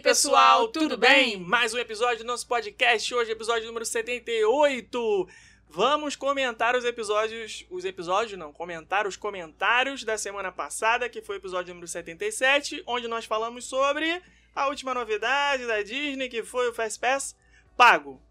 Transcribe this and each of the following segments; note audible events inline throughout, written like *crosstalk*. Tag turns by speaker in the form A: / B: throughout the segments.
A: pessoal, tudo bem? Mais um episódio do nosso podcast, hoje episódio número 78. Vamos comentar os episódios, os episódios não, comentar os comentários da semana passada, que foi o episódio número 77, onde nós falamos sobre a última novidade da Disney, que foi o Fast Pass pago.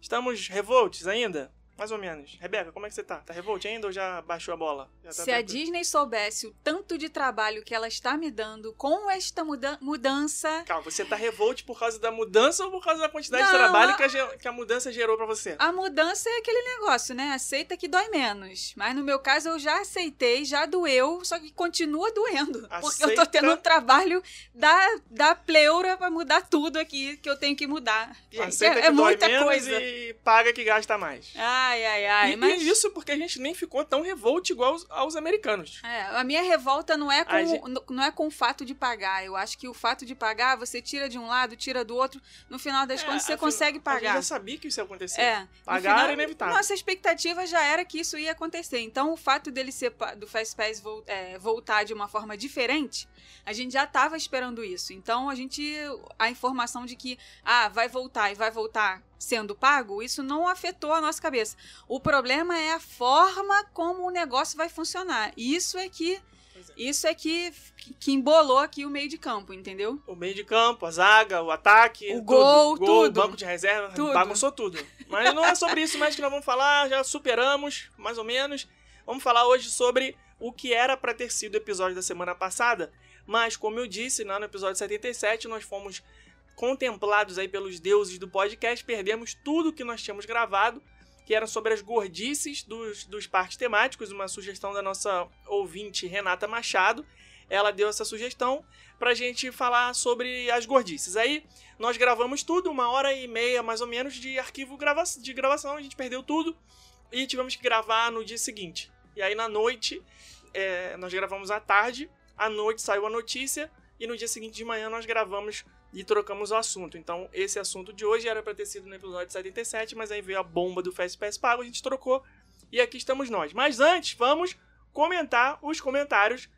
A: Estamos revoltos ainda? Mais ou menos. Rebeca, como é que você tá? Tá revolte ainda ou já baixou a bola? Tá
B: Se a
A: tranquilo?
B: Disney soubesse o tanto de trabalho que ela está me dando com esta muda- mudança.
A: Calma, você tá revolte por causa da mudança ou por causa da quantidade de
B: Não,
A: trabalho
B: a-
A: que, a, que a mudança gerou pra você?
B: A mudança é aquele negócio, né? Aceita que dói menos. Mas no meu caso eu já aceitei, já doeu, só que continua doendo. *laughs* Porque eu tô
A: Aceita-
B: tendo um trabalho da, da pleura pra mudar tudo aqui que eu tenho que mudar. Gente,
A: Aceita
B: é,
A: que
B: é
A: dói
B: muita
A: menos
B: coisa.
A: e paga que gasta mais.
B: Ai, ai, ai.
A: e,
B: mas
A: e isso porque a gente nem ficou tão revolte igual aos, aos americanos.
B: É, a minha revolta não é, com,
A: gente-
B: não é com o fato de pagar. Eu acho que o fato de pagar, você tira de um lado, tira do outro. No final das
A: É,
B: contas, você consegue
A: A gente
B: pagar.
A: já sabia que isso ia acontecer.
B: É.
A: Pagar
B: final,
A: era inevitável.
B: Nossa expectativa já era que isso ia acontecer. Então, o fato dele ser do Fast Pass vol- é, voltar de uma forma diferente, a gente já estava esperando isso. Então, a gente a informação de que ah, vai voltar e vai voltar sendo pago, isso não afetou a nossa cabeça. O problema é a forma como o negócio vai funcionar. Isso é que
A: é.
B: isso é que que embolou aqui o meio de campo, entendeu?
A: O meio de campo, a zaga, o ataque,
B: O
A: tudo.
B: gol,
A: gol
B: tudo.
A: banco de reserva,
B: Tudo.
A: bagunçou tudo. Mas não é sobre isso mais que nós vamos falar, já superamos, mais ou menos. Vamos falar hoje sobre o que era pra ter sido o episódio da semana passada, mas como eu disse, lá no episódio 77, nós fomos contemplados aí pelos deuses do podcast, perdemos tudo que nós tínhamos gravado, que era sobre as gordices dos, dos parques temáticos, uma sugestão da nossa ouvinte Renata Machado. Ela deu essa sugestão pra gente falar sobre as gordices. Aí nós gravamos tudo, uma hora e meia mais ou menos de arquivo grava de gravação, a gente perdeu tudo e tivemos que gravar no dia seguinte. E aí na noite, é, nós gravamos à tarde, à noite saiu a notícia e no dia seguinte de manhã nós gravamos e trocamos o assunto. Então esse assunto de hoje era pra ter sido no episódio 77, mas aí veio a bomba do Fast Pass Pago, a gente trocou e aqui estamos nós. Mas antes, vamos comentar os comentários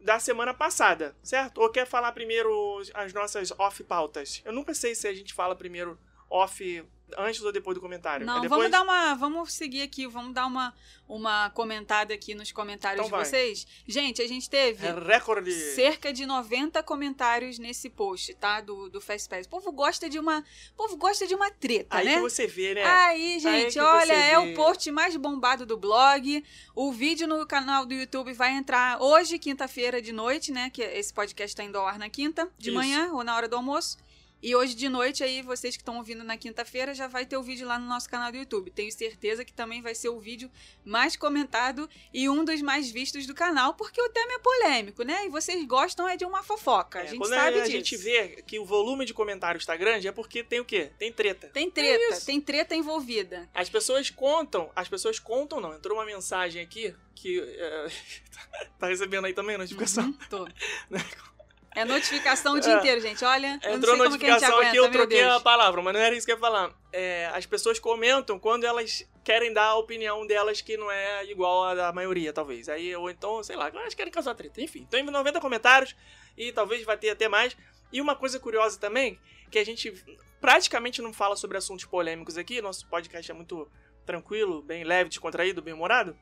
A: da semana passada, certo? Ou quer falar primeiro as nossas off-pautas? Eu nunca sei se a gente fala primeiro off antes ou depois do comentário.
B: Não,
A: É depois?
B: vamos dar uma. Vamos seguir aqui, vamos dar uma, uma comentada aqui nos comentários
A: Então
B: de vocês. Gente, a gente teve
A: É recorde.
B: cerca de 90 comentários nesse post, tá? Do, do Fast Pass. O povo gosta de uma. O povo gosta de uma treta,
A: Aí
B: né?
A: que você vê, né?
B: Aí, gente,
A: que
B: olha, é o post mais bombado do blog. O vídeo no canal do YouTube vai entrar hoje, quinta-feira de noite, né? Que esse podcast tá indo ao ar na quinta, de
A: Isso.
B: manhã ou na hora do almoço. E hoje de noite, aí, vocês que estão ouvindo na quinta-feira, já vai ter o vídeo lá no nosso canal do YouTube. Tenho certeza que também vai ser o vídeo mais comentado e um dos mais vistos do canal, porque o tema é polêmico, né? E vocês gostam é de uma fofoca.
A: É,
B: a gente
A: quando
B: sabe
A: a
B: disso.
A: gente vê que o volume de comentários tá grande, é porque tem o quê? Tem treta.
B: Tem treta,
A: isso.
B: tem treta envolvida.
A: As pessoas contam, as pessoas contam não. Entrou uma mensagem aqui que é, *laughs* tá recebendo aí também a notificação.
B: Uhum, tô. *laughs* É notificação o dia
A: É.
B: inteiro, gente. Olha, eu não
A: Entrou notificação
B: aguenta,
A: aqui, eu troquei
B: Deus.
A: a palavra, mas não era isso que eu ia falar. É, as pessoas comentam quando elas querem dar a opinião delas que não é igual à da maioria, talvez. Aí, ou então, sei lá, elas querem causar treta. Enfim, então em 90 comentários e talvez vai ter até mais. E uma coisa curiosa também, que a gente praticamente não fala sobre assuntos polêmicos aqui, nosso podcast é muito tranquilo, bem leve, descontraído, bem humorado.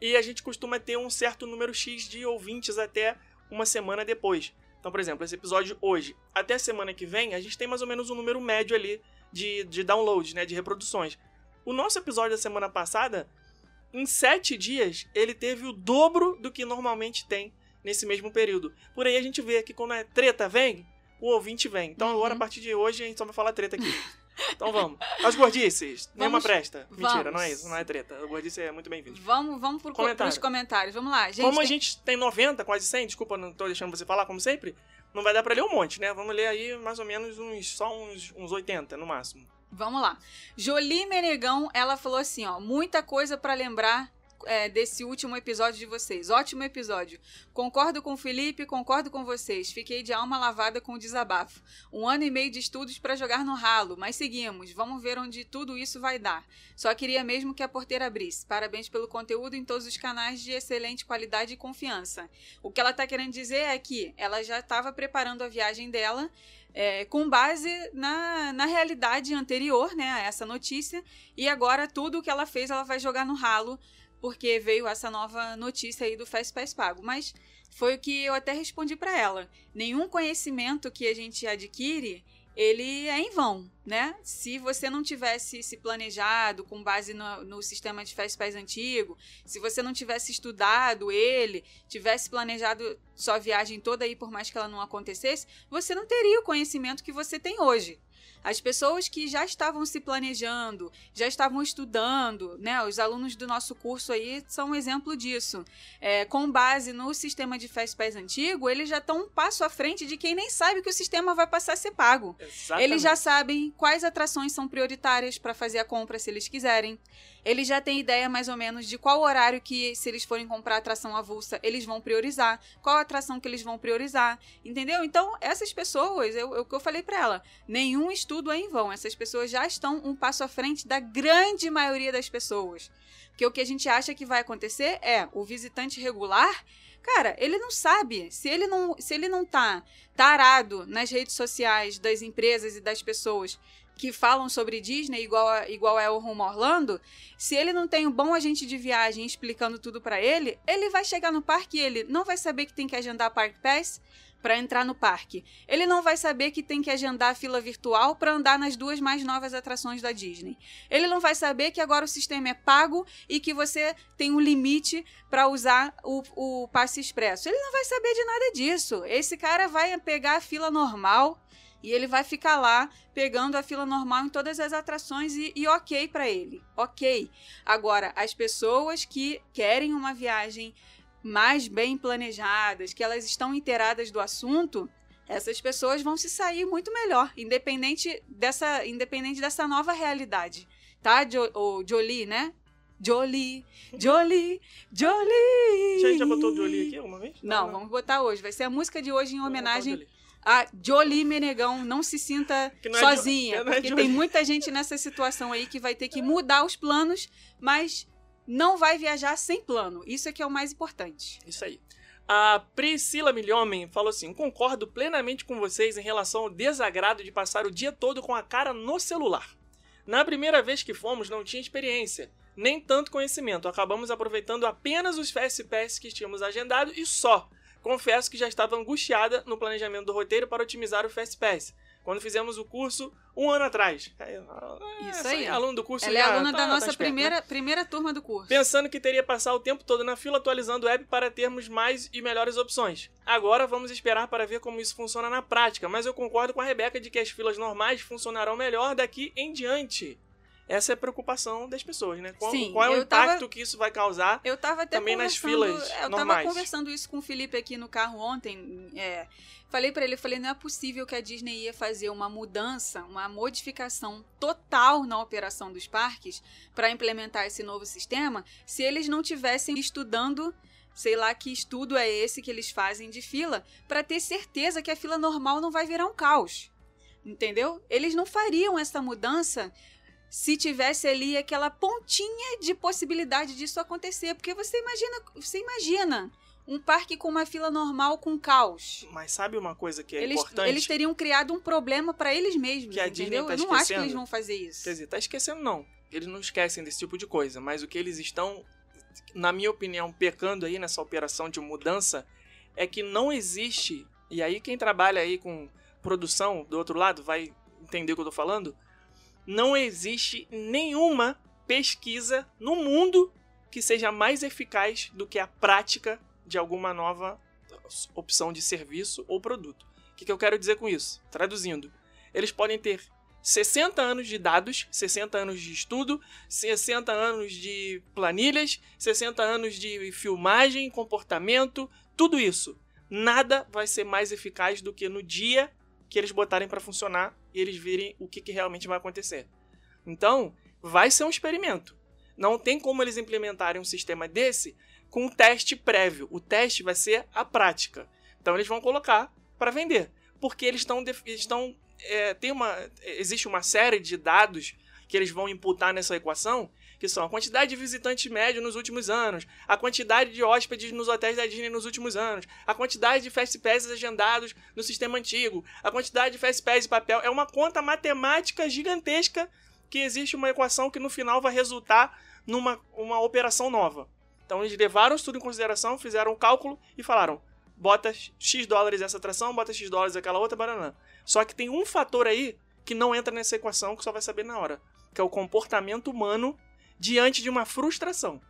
A: E a gente costuma ter um certo número X de ouvintes até uma semana depois. Então, por exemplo, esse episódio hoje, até a semana que vem, a gente tem mais ou menos um número médio ali de, de downloads, né? De reproduções. O nosso episódio da semana passada, em sete dias, ele teve o dobro do que normalmente tem nesse mesmo período. Por aí a gente vê que quando é treta vem, o ouvinte vem. Então agora, a
B: Uhum.
A: partir de hoje, a gente só vai falar treta aqui. *laughs* Então vamos. As gordices. Nenhuma
B: Vamos-
A: presta. Mentira,
B: vamos.
A: não é isso. Não é treta. A gordice é muito bem-vindo.
B: Vamos, vamos pro,
A: Comentário.
B: pros comentários. Vamos lá, gente.
A: Como a
B: tem-
A: gente tem 90, quase 100, desculpa, não tô deixando você falar, como sempre, não vai dar pra ler um monte, né? Vamos ler aí mais ou menos uns, só uns, uns 80 no máximo.
B: Vamos lá. Jolie Menegão, ela falou assim, ó, muita coisa pra lembrar é, desse último episódio de vocês. Ótimo episódio. Concordo com o Felipe, concordo com vocês. Fiquei de alma lavada com o desabafo. Um ano e meio de estudos para jogar no ralo, mas seguimos. Vamos ver onde tudo isso vai dar. Só queria mesmo que a porteira abrisse. Parabéns pelo conteúdo em todos os canais de excelente qualidade e confiança. O que ela está querendo dizer é que ela já estava preparando a viagem dela é, com base na, na realidade anterior, né, a essa notícia, e agora tudo o que ela fez ela vai jogar no ralo, porque veio essa nova notícia aí do Fast Pass Pago. Mas foi o que eu até respondi para ela. Nenhum conhecimento que a gente adquire ele é em vão, né? Se você não tivesse se planejado com base no, no sistema de FastPass antigo, se você não tivesse estudado ele, tivesse planejado sua viagem toda aí por mais que ela não acontecesse, você não teria o conhecimento que você tem hoje. As pessoas que já estavam se planejando, já estavam estudando, né? Os alunos do nosso curso aí são um exemplo disso. É, com base no sistema de FastPass antigo, eles já estão um passo à frente de quem nem sabe que o sistema vai passar a ser pago.
A: Exatamente.
B: Eles já sabem quais atrações são prioritárias para fazer a compra se eles quiserem. Eles já têm ideia mais ou menos de qual horário que, se eles forem comprar atração avulsa, eles vão priorizar, qual atração que eles vão priorizar, entendeu? Então, essas pessoas, eu, o que eu falei para ela, nenhum estudo é em vão. Essas pessoas já estão um passo à frente da grande maioria das pessoas. Porque o que a gente acha que vai acontecer é o visitante regular Cara, ele não sabe. Se ele não, se ele não tá tarado nas redes sociais das empresas e das pessoas que falam sobre Disney igual, a, igual é o Rumo Orlando, se ele não tem um bom agente de viagem explicando tudo para ele, ele vai chegar no parque e ele não vai saber que tem que agendar Park Pass para entrar no parque. Ele não vai saber que tem que agendar a fila virtual para andar nas duas mais novas atrações da Disney. Ele não vai saber que agora o sistema é pago e que você tem um limite para usar o, o passe expresso. Ele não vai saber de nada disso. Esse cara vai pegar a fila normal e ele vai ficar lá pegando a fila normal em todas as atrações e, e ok para ele. Ok. Agora, as pessoas que querem uma viagem mais bem planejadas, que elas estão inteiradas do assunto, essas pessoas vão se sair muito melhor, independente dessa, independente dessa nova realidade. Tá, jo, o Jolie, né? Jolie, Jolie, Jolie.
A: Já, já botou Jolie aqui alguma vez?
B: Não, não, vamos botar hoje. Vai ser a música de hoje em homenagem a Jolie Menegão não se sinta não sozinha. É, porque tem muita gente nessa situação aí que vai ter que mudar os planos, mas não vai viajar sem plano. Isso é que é o mais importante.
A: Isso aí. A Priscila Milhomem falou assim: concordo plenamente com vocês em relação ao desagrado de passar o dia todo com a cara no celular. Na primeira vez que fomos, não tinha experiência, nem tanto conhecimento. Acabamos aproveitando apenas os Fast Pass que tínhamos agendado e só. Confesso que já estava angustiada no planejamento do roteiro para otimizar o Fast Pass. Quando fizemos o curso um ano atrás. É,
B: é, Isso aí.
A: aluno do curso.
B: Ela é aluna tá, da nossa tá primeira, né? primeira turma do curso.
A: Pensando que teria passar o tempo todo na fila atualizando o app para termos mais e melhores opções. Agora vamos esperar para ver como isso funciona na prática, mas eu concordo com a Rebeca de que as filas normais funcionarão melhor daqui em diante essa é a preocupação das pessoas, né? Qual,
B: Sim,
A: qual é o impacto
B: tava,
A: que isso vai causar
B: eu tava até
A: também nas filas
B: Eu
A: normais.
B: tava conversando isso com o Felipe aqui no carro ontem. É, falei para ele, falei, não é possível que a Disney ia fazer uma mudança, uma modificação total na operação dos parques para implementar esse novo sistema, se eles não tivessem estudando sei lá que estudo é esse que eles fazem de fila, para ter certeza que a fila normal não vai virar um caos. Entendeu? Eles não fariam essa mudança se tivesse ali aquela pontinha de possibilidade disso acontecer. Porque você imagina, você imagina um parque com uma fila normal com caos.
A: Mas sabe uma coisa que é
B: eles,
A: importante?
B: Eles teriam criado um problema para eles mesmos,
A: que a
B: entendeu?
A: Disney tá
B: Eu não acho que eles vão fazer isso.
A: Quer dizer, tá esquecendo não. Eles não esquecem desse tipo de coisa, mas o que eles estão, na minha opinião, pecando aí nessa operação de mudança é que não existe, e aí quem trabalha aí com produção do outro lado vai entender o que eu tô falando, não existe nenhuma pesquisa no mundo que seja mais eficaz do que a prática de alguma nova opção de serviço ou produto. O que, eu quero dizer com isso? Traduzindo, eles podem ter 60 anos de dados, 60 anos de estudo, 60 anos de planilhas, 60 anos de filmagem, comportamento, tudo isso. Nada vai ser mais eficaz do que no dia que eles botarem para funcionar e eles virem o que, que realmente vai acontecer. Então, vai ser um experimento. Não tem como eles implementarem um sistema desse com um teste prévio. O teste vai ser a prática. Então eles vão colocar para vender. Porque eles estão. estão é, tem uma, existe uma série de dados que eles vão imputar nessa equação, que são a quantidade de visitantes médio nos últimos anos, a quantidade de hóspedes nos hotéis da Disney nos últimos anos, a quantidade de Fast Pass agendados no sistema antigo, a quantidade de Fast Pass de papel. É uma conta matemática gigantesca que existe uma equação que no final vai resultar numa uma operação nova. Então eles levaram isso tudo em consideração, fizeram o um cálculo e falaram: bota X dólares essa atração, bota X dólares aquela outra, banana. Só que tem um fator aí que não entra nessa equação que só vai saber na hora que é o comportamento humano diante de uma frustração.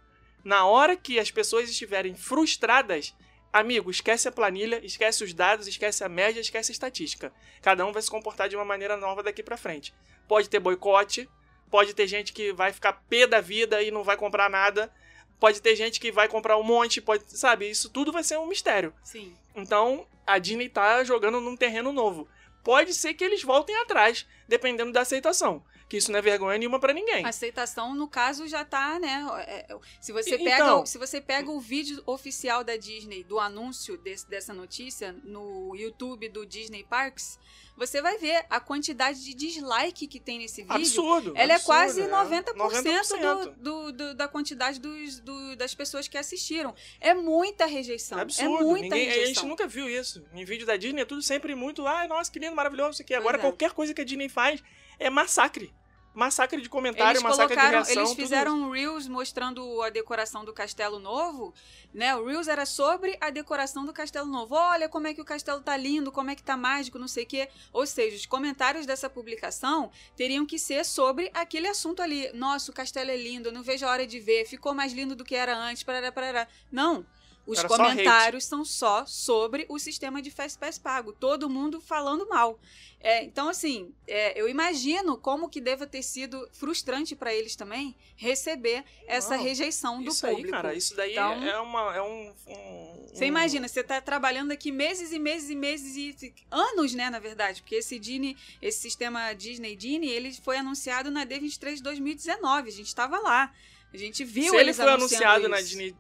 A: Na hora que as pessoas estiverem frustradas, amigo, esquece a planilha, esquece os dados, esquece a média, esquece a estatística. Cada um vai se comportar de uma maneira nova daqui para frente. Pode ter boicote, pode ter gente que vai ficar pé da vida e não vai comprar nada. Pode ter gente que vai comprar um monte, pode, sabe? Isso tudo vai ser um mistério.
B: Sim.
A: Então, a Disney tá jogando num terreno novo. Pode ser que eles voltem atrás, dependendo da aceitação que isso não é vergonha nenhuma para ninguém.
B: A aceitação, no caso, já tá, né? É, é, se você pega,
A: então,
B: se você pega o vídeo oficial da Disney do anúncio desse, dessa notícia no YouTube do Disney Parks, você vai ver a quantidade de dislike que tem nesse vídeo.
A: Absurdo.
B: Ela
A: absurdo,
B: é quase
A: é.
B: 90%,
A: 90%.
B: Do, do, do, da quantidade dos, do, das pessoas que assistiram. É muita rejeição.
A: Absurdo.
B: É muita
A: Ninguém,
B: rejeição.
A: A gente nunca viu isso. Em vídeo da Disney é tudo sempre muito, ai, nossa, que lindo, maravilhoso, isso aqui. Agora,
B: é.
A: qualquer coisa que a Disney faz é massacre massacre de comentário,
B: eles
A: massacre de reação.
B: Eles fizeram um Reels mostrando a decoração do Castelo Novo, né? O Reels era sobre a decoração do Castelo Novo. Olha como é que o castelo tá lindo, como é que tá mágico, não sei o quê. Ou seja, os comentários dessa publicação teriam que ser sobre aquele assunto ali. Nossa, o castelo é lindo, eu não vejo a hora de ver, ficou mais lindo do que era antes, parará, parará. Não. Os
A: Era só
B: comentários são só sobre o sistema de Fast Pass pago. Todo mundo falando mal. É, então, assim, é, eu imagino como que deva ter sido frustrante para eles também receber essa
A: Não,
B: rejeição do
A: isso
B: público.
A: aí, cara, isso daí
B: Então-
A: é, uma, é um, um-
B: Você imagina, você tá trabalhando aqui meses e meses e meses e anos, né, na verdade, porque esse Disney, esse sistema Disney Disney, ele foi anunciado na D23 de 2019, a gente estava lá. A gente viu
A: Se ele foi anunciado na,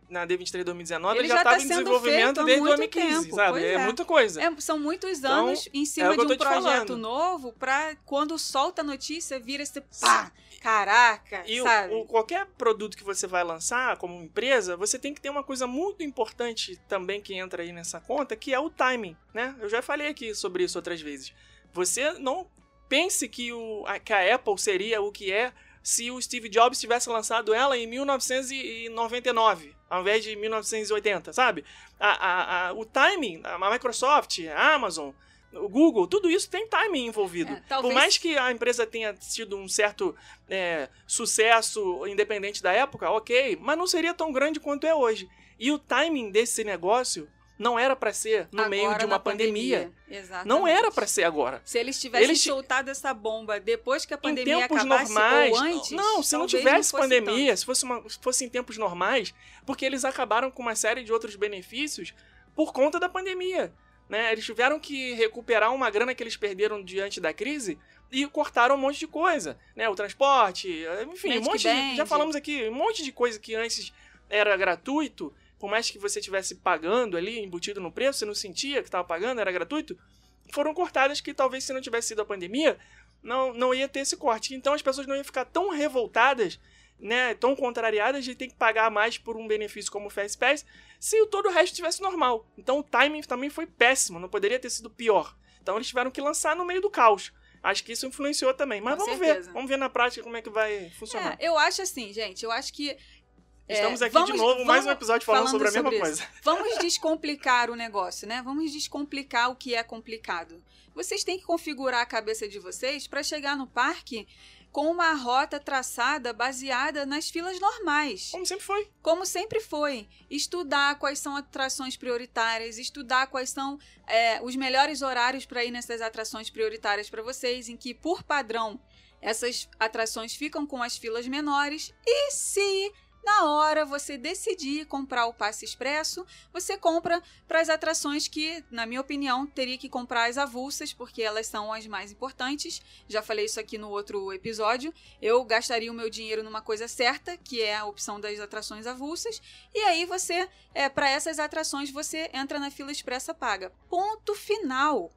A: na D23 2019,
B: Ele
A: já
B: já tá
A: estava em desenvolvimento desde
B: muito
A: 2015,
B: tempo,
A: sabe? É,
B: é.
A: muita coisa.
B: É, são muitos
A: Então,
B: anos em
A: é
B: cima
A: o que
B: de um projeto
A: falando.
B: novo pra quando solta a notícia vira esse pá, caraca,
A: E o-
B: sabe?
A: o- qualquer produto que você vai lançar como empresa, você tem que ter uma coisa muito importante também que entra aí nessa conta, que é o timing, né? Eu já falei aqui sobre isso outras vezes. Você não pense que, o, que a Apple seria o que é se o Steve Jobs tivesse lançado ela em 1999, ao invés de 1980, sabe? A, a, a- o timing, a Microsoft, a Amazon, o Google, tudo isso tem timing envolvido.
B: É, talvez-
A: Por mais que a empresa tenha tido um certo é, sucesso independente da época, ok, mas não seria tão grande quanto é hoje. E o timing desse negócio não era para ser no meio
B: Agora
A: de uma pandemia.
B: Exatamente.
A: Não era para ser agora.
B: Se eles tivessem
A: Eles
B: soltado essa bomba depois que a
A: Em
B: pandemia
A: tempos
B: acabasse
A: normais,
B: ou antes,
A: não, se não tivesse
B: fosse
A: pandemia, se fosse, uma, se fosse em tempos normais, porque eles acabaram com uma série de outros benefícios por conta da pandemia. Né? Eles tiveram que recuperar uma grana que eles perderam diante da crise e cortaram um monte de coisa, né? O transporte, enfim, um monte de, já falamos aqui, um monte de coisa que antes era gratuito, por mais que você estivesse pagando ali, embutido no preço, você não sentia que estava pagando, era gratuito, foram cortadas que talvez se não tivesse sido a pandemia, não, não ia ter esse corte. Então as pessoas não iam ficar tão revoltadas, né, tão contrariadas de ter que pagar mais por um benefício como o Fast Pass, se o todo o resto tivesse normal. Então o timing também foi péssimo, não poderia ter sido pior. Então eles tiveram que lançar no meio do caos. Acho que isso influenciou também. Mas
B: Com
A: vamos
B: certeza.
A: ver. Vamos ver na prática como é que vai funcionar.
B: É, eu acho assim, gente, eu acho que
A: Estamos aqui
B: vamos-
A: de novo, mais um
B: vamos-
A: episódio falando, sobre a mesma coisa.
B: Vamos descomplicar o negócio, né? Vamos descomplicar o que é complicado. Vocês têm que configurar a cabeça de vocês para chegar no parque com uma rota traçada baseada nas filas normais.
A: Como sempre foi.
B: Como sempre foi, estudar quais são atrações prioritárias, estudar quais são é, os melhores horários para ir nessas atrações prioritárias para vocês, em que, por padrão, essas atrações ficam com as filas menores. E se na hora você decidir comprar o passe expresso, você compra para as atrações que, na minha opinião, teria que comprar as avulsas, porque elas são as mais importantes. Já falei isso aqui no outro episódio. Eu gastaria o meu dinheiro numa coisa certa, que é a opção das atrações avulsas, e aí você, é, para essas atrações, você entra na fila expressa paga. Ponto final.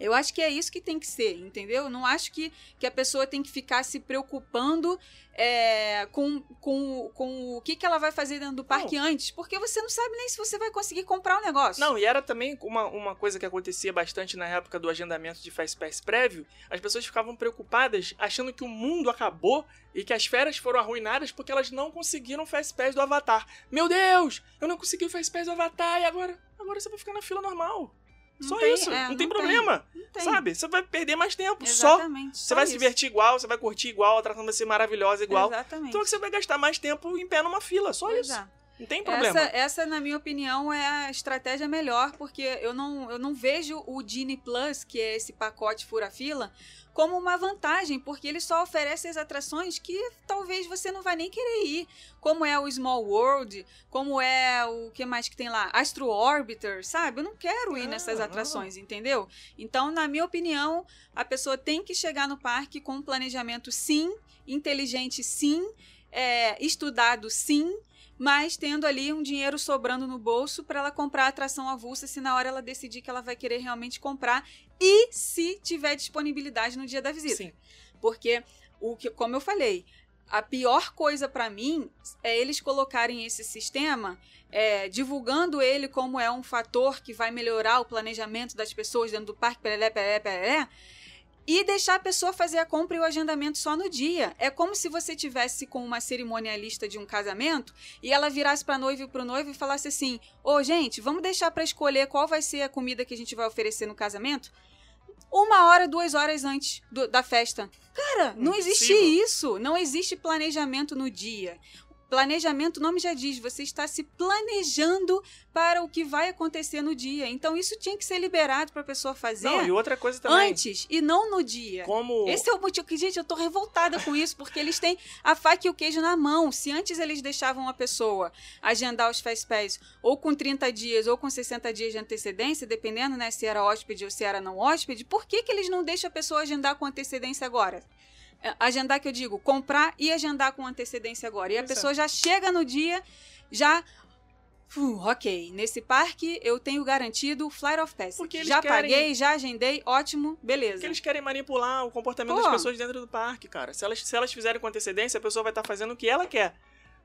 B: Eu acho que é isso que tem que ser, entendeu? Eu não acho que, que a pessoa tem que ficar se preocupando é, com, com, com o que, que ela vai fazer dentro do parque não. antes, porque você não sabe nem se você vai conseguir comprar o um negócio.
A: Não, e era também uma, uma coisa que acontecia bastante na época do agendamento de Fast Pass prévio, as pessoas ficavam preocupadas achando que o mundo acabou e que as férias foram arruinadas porque elas não conseguiram Fast Pass do Avatar. Meu Deus, eu não consegui o Fast Pass do Avatar e agora, agora você vai ficar na fila normal. Só tem, isso, é, não, não, tem problema. Tem, não tem. Sabe? Você vai perder mais tempo. Exatamente, só. Você vai isso. se divertir igual, você vai curtir igual, a atração vai ser maravilhosa igual. Exatamente. Então você vai gastar mais tempo em pé numa fila. Só pois isso. É. Não tem problema.
B: Essa, essa, na minha opinião, é a estratégia melhor, porque eu não, eu não vejo o Genie Plus, que é esse pacote fura-fila, como uma vantagem, porque ele só oferece as atrações que talvez você não vai nem querer ir, como é o Small World, como é o que mais que tem lá, Astro Orbiter, sabe? Eu não quero ir nessas atrações, entendeu? Então, na minha opinião, a pessoa tem que chegar no parque com um planejamento sim, inteligente sim, é, estudado sim, mas tendo ali um dinheiro sobrando no bolso para ela comprar a atração avulsa se na hora ela decidir que ela vai querer realmente comprar e se tiver disponibilidade no dia da visita. Sim. Porque o que, como eu falei, a pior coisa para mim é eles colocarem esse sistema é, divulgando ele como é um fator que vai melhorar o planejamento das pessoas dentro do parque, perelé, perelé, perelé, e deixar a pessoa fazer a compra e o agendamento só no dia. É como se você tivesse com uma cerimonialista de um casamento e ela virasse para noivo e para o noivo e falasse assim: "Ô, oh, gente, vamos deixar para escolher qual vai ser a comida que a gente vai oferecer no casamento?" Uma hora, duas horas antes do, da festa. Cara, não existe isso. Não existe planejamento no dia. Planejamento, o nome já diz, você está se planejando para o que vai acontecer no dia. Então isso tinha que ser liberado para a pessoa fazer.
A: Não, e outra coisa também.
B: Antes e não no dia.
A: Como
B: Esse é o motivo que, gente, eu tô revoltada com isso, porque eles têm a faca e o queijo na mão. Se antes eles deixavam a pessoa agendar os Fast Pass ou com 30 dias ou com 60 dias de antecedência, dependendo, né, se era hóspede ou se era não hóspede, por que que eles não deixam a pessoa agendar com antecedência agora? Agendar que eu digo, comprar e agendar com antecedência agora. E a pessoa já chega no dia, já. Uh, ok, nesse parque eu tenho garantido o Flyer of Pass. já querem... paguei, já agendei, ótimo, beleza.
A: Porque eles querem manipular o comportamento Pô. das pessoas dentro do parque, cara. Se elas, se elas fizerem com antecedência, a pessoa vai estar tá fazendo o que ela quer.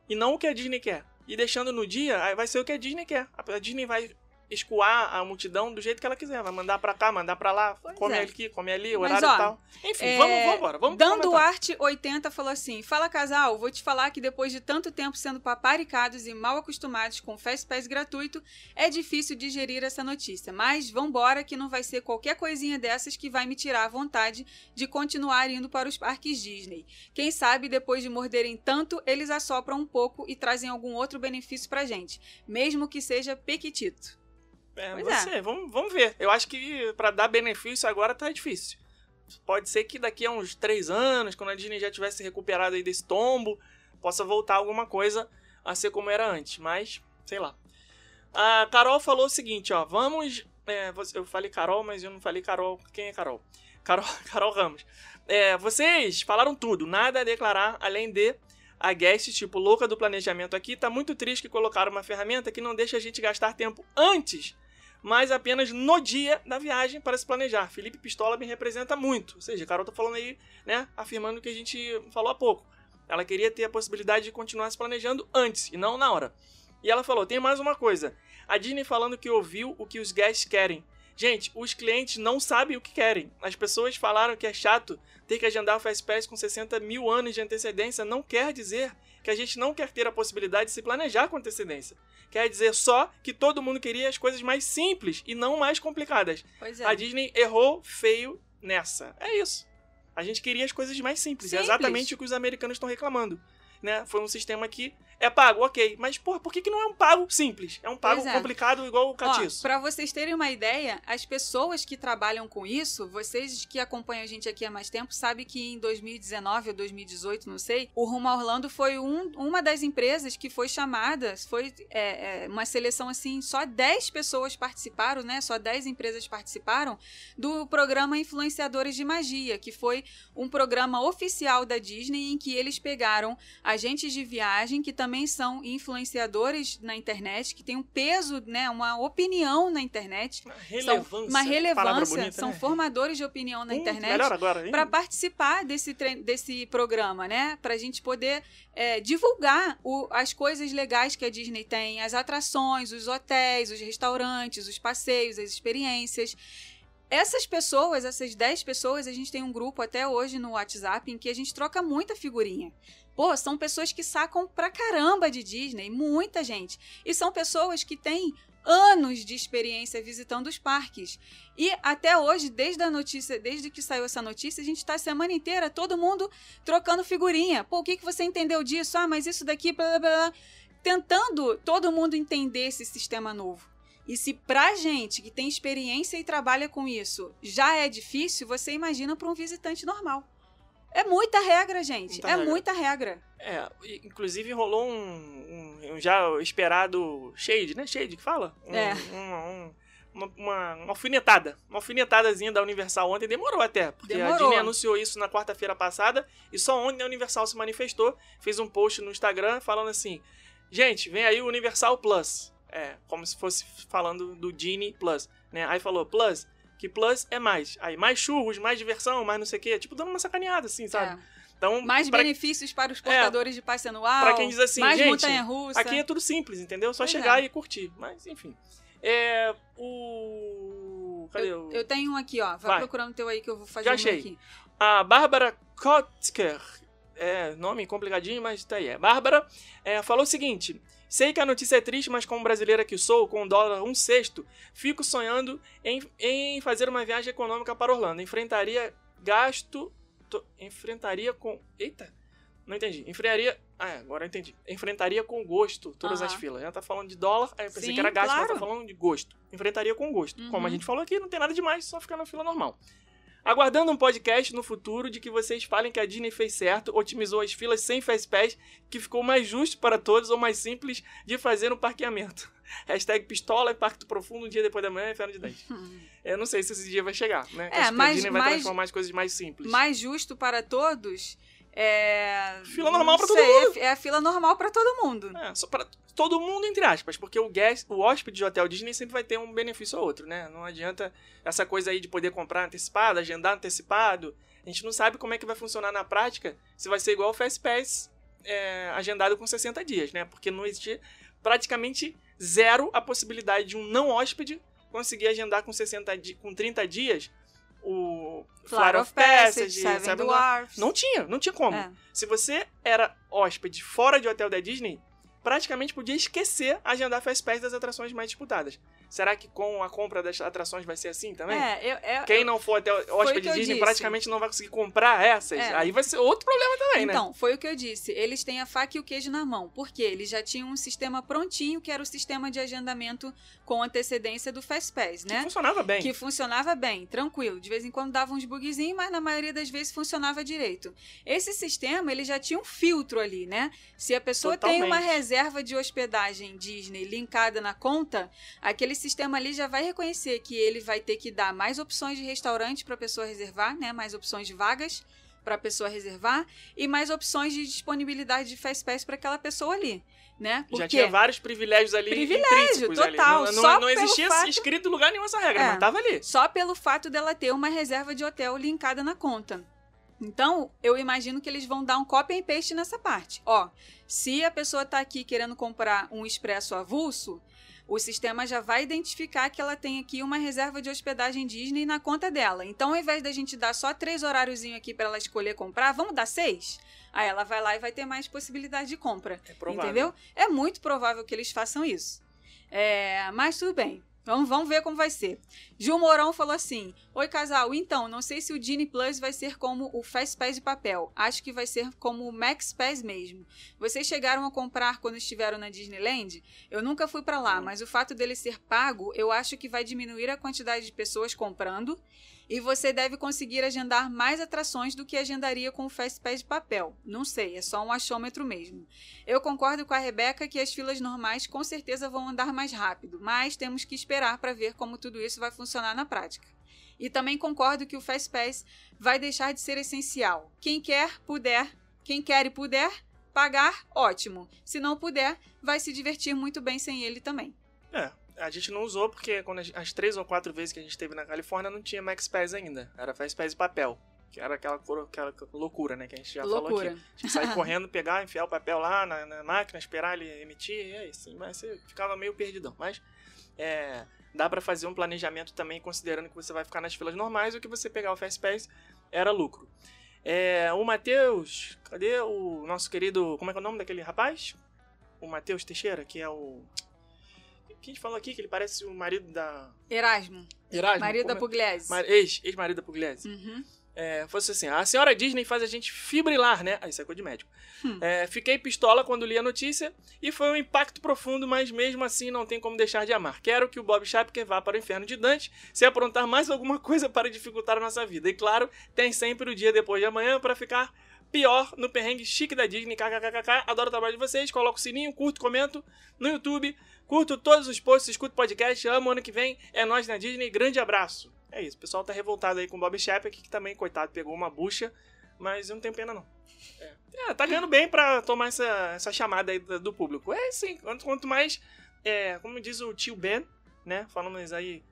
A: E não o que a Disney quer. E deixando no dia, aí vai ser o que a Disney quer. A Disney vai escoar a multidão do jeito que ela quiser. Vai mandar pra cá, mandar pra lá, pois come é. aqui, come ali, horário Mas, ó, e tal. Enfim, é... vamos, vamos embora. Vamos
B: Dando Arte 80 falou assim: Fala casal, vou te falar que depois de tanto tempo sendo paparicados e mal acostumados com Fast Pass gratuito, é difícil digerir essa notícia. Mas vambora que não vai ser qualquer coisinha dessas que vai me tirar a vontade de continuar indo para os parques Disney. Quem sabe depois de morderem tanto, eles assopram um pouco e trazem algum outro benefício pra gente, mesmo que seja pequitito.
A: É, pois você, é. Vamos, vamos ver. Eu acho que para dar benefício agora tá difícil. Pode ser que daqui a uns três anos, quando a Disney já tivesse recuperado aí desse tombo, possa voltar alguma coisa a ser como era antes. Mas, sei lá. A Carol falou o seguinte, ó. Vamos. É, eu falei Carol, mas eu não falei Carol. Quem é Carol? Carol, *laughs* Carol Ramos. É, vocês falaram tudo, nada a declarar além de a guest, tipo, louca do planejamento aqui, tá muito triste que colocaram uma ferramenta que não deixa a gente gastar tempo antes mas apenas no dia da viagem para se planejar. Felipe Pistola me representa muito. Ou seja, a Carol tá falando aí, né, afirmando o que a gente falou há pouco. Ela queria ter a possibilidade de continuar se planejando antes e não na hora. E ela falou: tem mais uma coisa. A Disney falando que ouviu o que os guests querem. Gente, os clientes não sabem o que querem. As pessoas falaram que é chato ter que agendar o Fastpass com 60 mil anos de antecedência. Não quer dizer que a gente não quer ter a possibilidade de se planejar com antecedência. Quer dizer só que todo mundo queria as coisas mais simples e não mais complicadas.
B: É.
A: A Disney errou feio nessa. É isso. A gente queria as coisas mais simples. simples. É exatamente o que os americanos estão reclamando. né? Foi um sistema que é pago, ok. Mas, porra, por que, que não é um pago simples? É um pago
B: é.
A: complicado igual o catiço.
B: pra vocês terem uma ideia, as pessoas que trabalham com isso, vocês que acompanham a gente aqui há mais tempo, sabem que em 2019 ou 2018, não sei, o Rumo a Orlando foi um- uma das empresas que foi chamada, foi é, é, uma seleção assim, só 10 pessoas participaram, né? Só 10 empresas participaram do programa Influenciadores de Magia, que foi um programa oficial da Disney em que eles pegaram agentes de viagem que também são influenciadores na internet, que têm um peso, né, uma opinião na internet,
A: Uma
B: são
A: relevância.
B: uma relevância,
A: bonita,
B: são
A: né?
B: formadores de opinião na
A: Hum,
B: internet para participar desse, desse programa, né? Pra gente poder é, divulgar o- as coisas legais que a Disney tem, as atrações, os hotéis, os restaurantes, os passeios, as experiências. Essas pessoas, essas 10 pessoas, a gente tem um grupo até hoje no WhatsApp em que a gente troca muita figurinha. Pô, são pessoas que sacam pra caramba de Disney, muita gente. E são pessoas que têm anos de experiência visitando os parques. E até hoje, desde a notícia, desde que saiu essa notícia, a gente está a semana inteira todo mundo trocando figurinha. Pô, o que, que você entendeu disso? Ah, mas isso daqui, blá, blá, blá. tentando todo mundo entender esse sistema novo. E se pra gente que tem experiência e trabalha com isso já é difícil, você imagina para um visitante normal. É muita regra, gente.
A: Muita
B: é
A: regra.
B: muita regra.
A: É, inclusive rolou um, um- um já esperado shade, né? Shade que fala? Um-
B: É.
A: um- um- uma, uma, uma alfinetada. Uma alfinetadazinha da Universal ontem demorou até. Porque a
B: Demorou.
A: Disney anunciou isso na quarta-feira passada e só ontem a Universal se manifestou, fez um post no Instagram falando assim: gente, vem aí o Universal Plus. É, como se fosse falando do Genie Plus, né? Aí falou Plus, que Plus é mais. Aí mais churros, mais diversão, mais não sei o quê. Tipo, dando uma sacaneada, assim, sabe?
B: É.
A: Então,
B: Mais
A: pra
B: benefícios para os portadores de passe anual.
A: pra quem diz assim,
B: mais
A: gente. Aqui é tudo simples, entendeu? Só
B: Pois
A: chegar
B: é.
A: e curtir. Mas, enfim. É. O. Cadê
B: eu,
A: o.
B: eu tenho um aqui, ó. Vai,
A: Vai.
B: procurando o teu aí que eu vou fazer
A: Já
B: um
A: achei.
B: aqui.
A: A Bárbara Kotzker. É, nome complicadinho, mas tá aí. É. Bárbara é, falou o seguinte: Sei que a notícia é triste, mas como brasileira que sou, com o dólar um sexto, fico sonhando em, em fazer uma viagem econômica para Orlando. Enfrentaria gasto. to- enfrentaria com. Eita! Não entendi. Enfrentaria. Ah, é, agora eu entendi. Enfrentaria com gosto todas as
B: Aham.
A: filas. Ela tá falando de dólar, aí eu pensei
B: Sim,
A: que era gasto, mas
B: claro.
A: tá falando de gosto. Enfrentaria com gosto. Como a
B: Uhum.
A: gente falou aqui, não tem nada demais, só ficar na fila normal. Aguardando um podcast no futuro de que vocês falem que a Disney fez certo, otimizou as filas sem Fastpass, que ficou mais justo para todos ou mais simples de fazer no parqueamento. *laughs* Hashtag pistola, impacto profundo, um dia depois da manhã, inferno de dente. *laughs* Eu não sei se esse dia vai chegar, né?
B: É,
A: Acho que a Disney vai
B: mas-
A: transformar as coisas mais simples.
B: mais justo para todos é.
A: Fila normal pra todo
B: sei,
A: mundo.
B: É, é a fila normal para todo mundo.
A: É, só para todo mundo, entre aspas, porque o guest, o hóspede de hotel Disney sempre vai ter um benefício ou outro, né? Não adianta essa coisa aí de poder comprar antecipado, agendar antecipado. A gente não sabe como é que vai funcionar na prática, se vai ser igual o Fast Pass é, agendado com 60 dias, né? Porque não existe praticamente zero a possibilidade de um não hóspede conseguir agendar com 60 di com 30 dias o
B: Flight of Passage, Seven,
A: Seven
B: Dwarfs.
A: Não tinha, não tinha como.
B: É.
A: Se você era hóspede fora de hotel da Disney, praticamente podia esquecer agendar Fastpass das atrações mais disputadas. Será que com a compra das atrações vai ser assim também?
B: É, eu, eu-
A: Quem não for até
B: o
A: hóspede
B: que
A: Disney praticamente não vai conseguir comprar essas.
B: É.
A: Aí vai ser outro problema também, né?
B: Então, foi o que eu disse. Eles têm a faca e o queijo na mão. Porque eles já tinham um sistema prontinho, que era o sistema de agendamento com antecedência do Fastpass,
A: Que
B: né?
A: funcionava bem.
B: Que funcionava bem, tranquilo. De vez em quando dava uns bugzinhos, mas na maioria das vezes funcionava direito. Esse sistema, ele já tinha um filtro ali, né? Se a pessoa tem uma
A: Totalmente.
B: reserva de hospedagem Disney linkada na conta, aquele sistema ali já vai reconhecer que ele vai ter que dar mais opções de restaurante para a pessoa reservar, né? Mais opções de vagas para a pessoa reservar e mais opções de disponibilidade de Fastpass para aquela pessoa ali, né?
A: Já
B: Porque
A: tinha vários privilégios ali.
B: Privilégio,
A: intrínsecos ali.
B: total.
A: Não, não, não existia
B: fato-
A: escrito em lugar nenhum essa regra,
B: É.
A: mas tava ali.
B: só pelo fato dela ter uma reserva de hotel linkada na conta. Então, eu imagino que eles vão dar um copy and paste nessa parte. Ó, se a pessoa tá aqui querendo comprar um expresso avulso, o sistema já vai identificar que ela tem aqui uma reserva de hospedagem Disney na conta dela. Então, ao invés da gente dar só três horáriozinhos aqui para ela escolher comprar, vamos dar seis? Aí ela vai lá e vai ter mais possibilidade de compra.
A: É provável.
B: Entendeu? É muito provável que eles façam isso. É, mas tudo bem. Vamos, vamos ver como vai ser. Gil Mourão falou assim: Oi, casal. Então, não sei se o Disney Plus vai ser como o Fast Pass de papel. Acho que vai ser como o Max Pass mesmo. Vocês chegaram a comprar quando estiveram na Disneyland? Eu nunca fui para lá, mas o fato dele ser pago, eu acho que vai diminuir a quantidade de pessoas comprando e você deve conseguir agendar mais atrações do que agendaria com o Fast Pass de papel. Não sei, é só um achômetro mesmo. Eu concordo com a Rebeca que as filas normais com certeza vão andar mais rápido, mas temos que esperar para ver como tudo isso vai funcionar na prática. E também concordo que o Fast Pass vai deixar de ser essencial. Quem quer, puder, quem quer e puder pagar, ótimo. Se não puder, vai se divertir muito bem sem ele também.
A: É, a gente não usou porque quando gente, as três ou quatro vezes que a gente esteve na Califórnia não tinha Max Pass ainda. Era Fast Pass de papel. Que era aquela, aquela loucura, né? Que a gente já loucura. falou aqui. A gente sair *laughs* correndo, pegar, enfiar o papel lá na, na, máquina, esperar ele emitir, e é isso. Mas você ficava meio perdidão. Mas é, dá para fazer um planejamento também, considerando que você vai ficar nas filas normais, o que você pegar o Fast Pass era lucro. É, o Matheus, cadê o nosso querido. Como é que é o nome daquele rapaz? O Matheus Teixeira, que é o que a gente falou aqui, que ele parece o marido da.
B: Erasmo.
A: Erasmo.
B: Marido da Pugliese.
A: Mar... Ex-marido da Pugliese.
B: Uhum.
A: É, fosse assim, a senhora Disney faz a gente fibrilar, né? Aí isso é coisa de médico. Hum. É, fiquei pistola quando li a notícia e foi um impacto profundo, mas mesmo assim não tem como deixar de amar. Quero que o Bob Chapker vá para o inferno de Dante se aprontar mais alguma coisa para dificultar a nossa vida. E claro, tem sempre o dia depois de amanhã para ficar pior no perrengue chique da Disney. KKKK. Adoro o trabalho de vocês. Coloco o sininho, curto, comento no YouTube. Curto todos os posts, escuto podcast. Amo ano que vem. É nós na Disney. Grande abraço. É isso. O pessoal tá revoltado aí com o Bob Chapek, que também, coitado, pegou uma bucha. Mas eu não tenho pena, não. É. é tá ganhando bem pra tomar essa, essa chamada aí do, público. É sim. Quanto, quanto mais, é, como diz o tio Ben, né? Falando aí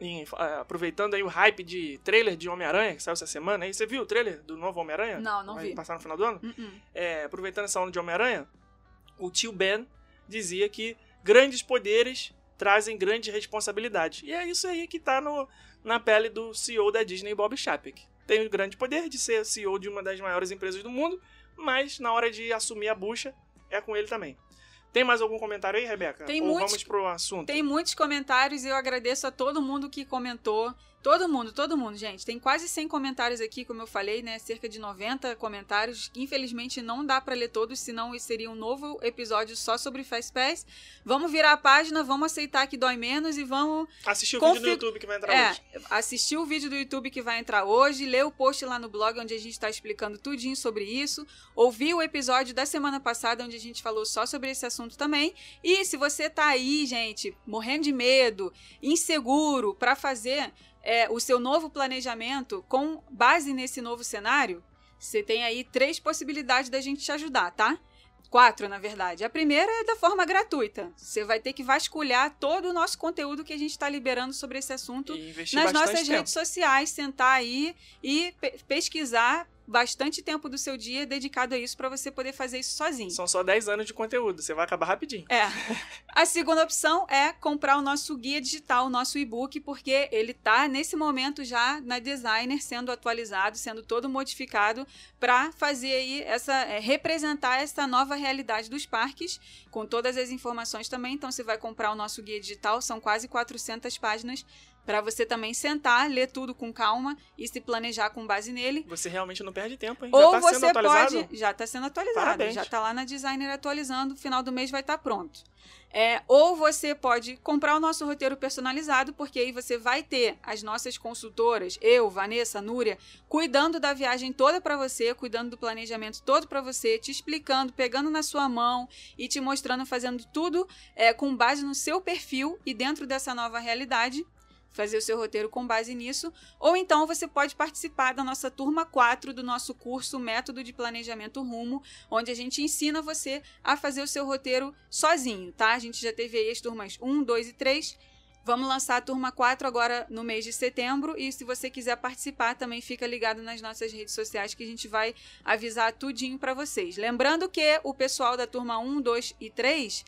A: em, aproveitando aí o hype de trailer de Homem-Aranha, que saiu essa semana aí. Você viu o trailer do novo Homem-Aranha?
B: Não, não Vai vi.
A: passar no final do ano?
B: Uh -uh.
A: É, aproveitando essa onda de Homem-Aranha, o tio Ben dizia que grandes poderes trazem grande responsabilidade. E é isso aí que tá no, na pele do CEO da Disney, Bob Chapek. Tem o grande poder de ser CEO de uma das maiores empresas do mundo, mas na hora de assumir a bucha, é com ele também. Tem mais algum comentário aí, Rebeca?
B: Tem
A: Ou
B: muitos,
A: vamos pro assunto?
B: Tem muitos comentários e eu agradeço a todo mundo que comentou. Todo mundo, todo mundo, gente. Tem quase 100 comentários aqui, como eu falei, né? Cerca de 90 comentários. Infelizmente não dá para ler todos, senão seria um novo episódio só sobre Fast Pass. Vamos virar a página, vamos aceitar que dói menos e vamos.
A: Assistir o vídeo do YouTube que vai entrar
B: é,
A: hoje.
B: Assistir o vídeo do YouTube que vai entrar hoje, ler o post lá no blog onde a gente está explicando tudinho sobre isso. Ouvir o episódio da semana passada onde a gente falou só sobre esse assunto também. E se você tá aí, gente, morrendo de medo, inseguro para fazer é, o seu novo planejamento com base nesse novo cenário, você tem aí três possibilidades da gente te ajudar, tá? Quatro, na verdade. A primeira é da forma gratuita. Você vai ter que vasculhar todo o nosso conteúdo que a gente está liberando sobre esse assunto nas nossas
A: tempo.
B: redes sociais, sentar aí e pe pesquisar bastante tempo do seu dia dedicado a isso para você poder fazer isso sozinho.
A: São só 10 anos de conteúdo, você vai acabar rapidinho.
B: É. A segunda opção é comprar o nosso guia digital, o nosso e-book, porque ele tá nesse momento já na designer sendo atualizado, sendo todo modificado para fazer aí essa é, representar essa nova realidade dos parques com todas as informações também. Então você vai comprar o nosso guia digital, são quase 400 páginas para você também sentar, ler tudo com calma e se planejar com base nele.
A: Você realmente não perde tempo, hein?
B: Ou
A: já tá
B: você
A: sendo atualizado?
B: pode. Já está sendo atualizado.
A: Parabéns.
B: Já está lá na designer atualizando. Final do mês vai estar tá pronto. É, ou você pode comprar o nosso roteiro personalizado, porque aí você vai ter as nossas consultoras, eu, Vanessa, Núria, cuidando da viagem toda para você, cuidando do planejamento todo para você, te explicando, pegando na sua mão e te mostrando, fazendo tudo é, com base no seu perfil e dentro dessa nova realidade fazer o seu roteiro com base nisso, ou então você pode participar da nossa turma 4 do nosso curso Método de Planejamento Rumo, onde a gente ensina você a fazer o seu roteiro sozinho, tá? A gente já teve aí as turmas 1, 2 e 3. Vamos lançar a turma 4 agora no mês de setembro e se você quiser participar também fica ligado nas nossas redes sociais que a gente vai avisar tudinho para vocês. Lembrando que o pessoal da turma 1, 2 e 3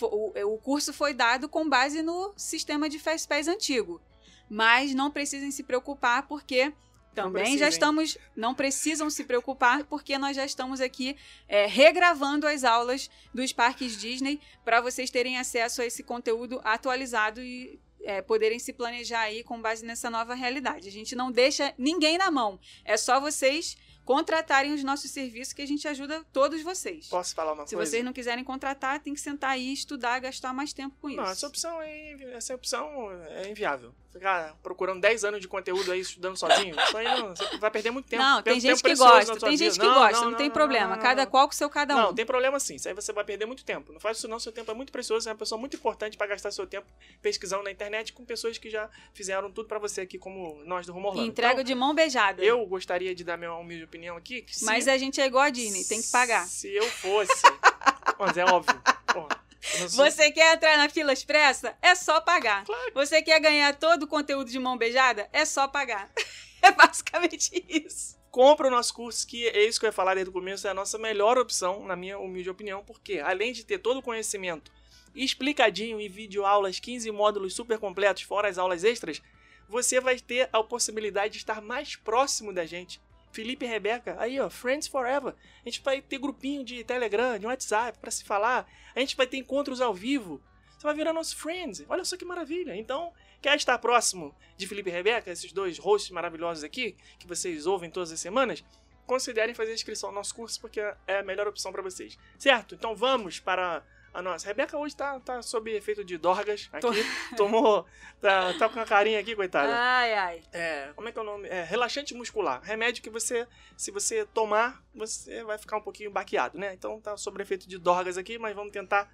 B: o, curso foi dado com base no sistema de FastPass antigo. Mas não precisem se preocupar porque também já estamos. Não precisam se preocupar, porque nós já estamos aqui é, regravando as aulas dos parques Disney para vocês terem acesso a esse conteúdo atualizado e é, poderem se planejar aí com base nessa nova realidade. A gente não deixa ninguém na mão. É só vocês contratarem os nossos serviços que a gente ajuda todos vocês.
A: Posso falar uma
B: Se
A: coisa?
B: vocês não quiserem contratar, tem que sentar aí, estudar, gastar mais tempo com isso.
A: Não, essa opção, é, essa opção é inviável. Ficar procurando 10 anos de conteúdo aí, estudando sozinho, isso aí não, você vai perder muito tempo.
B: não, tem
A: tempo-
B: gente que gosta, tem
A: vida.
B: gente que gosta, não, tem
A: não,
B: problema.
A: não,
B: cada
A: não.
B: qual com seu cada um.
A: Não, tem problema sim. Isso aí você vai perder muito tempo. Não faz isso não, seu tempo é muito precioso. Você é uma pessoa muito importante pra gastar seu tempo pesquisando na internet com pessoas que já fizeram tudo pra você aqui, como nós do Rumo Orlando.
B: Entrega
A: Então,
B: de mão beijada.
A: eu gostaria de dar minha humilde opinião aqui. Que se,
B: Mas a gente é igual a Disney, tem que pagar.
A: Se eu fosse... *laughs* Mas é óbvio. Porra, não sou-
B: Você quer entrar na fila expressa? É só pagar.
A: Claro.
B: Você quer ganhar todo o conteúdo de mão beijada? É só pagar. *laughs* É basicamente isso.
A: compra o nosso curso, que é isso que eu ia falar desde o começo, é a nossa melhor opção, na minha humilde opinião, porque além de ter todo o conhecimento explicadinho em vídeo aulas, 15 módulos super completos, fora as aulas extras, você vai ter a possibilidade de estar mais próximo da gente. Felipe e Rebeca, aí ó, Friends Forever. A gente vai ter grupinho de Telegram, de WhatsApp para se falar. A gente vai ter encontros ao vivo. Você vai virar nosso Friends. Olha só que maravilha. Então, quer estar próximo de Felipe e Rebeca, esses dois hosts maravilhosos aqui, que vocês ouvem todas as semanas? Considerem fazer a inscrição no nosso curso, porque é a melhor opção para vocês. Certo? Então vamos para a nossa. Rebeca hoje tá, tá sob efeito de dorgas aqui.
B: Tô.
A: Tomou. Tá, tá com a carinha aqui, coitada.
B: Ai, ai.
A: É, como é que é o nome? É, relaxante muscular. Remédio que você, se você tomar, você vai ficar um pouquinho baqueado, né? Então tá sob efeito de dorgas aqui, mas vamos tentar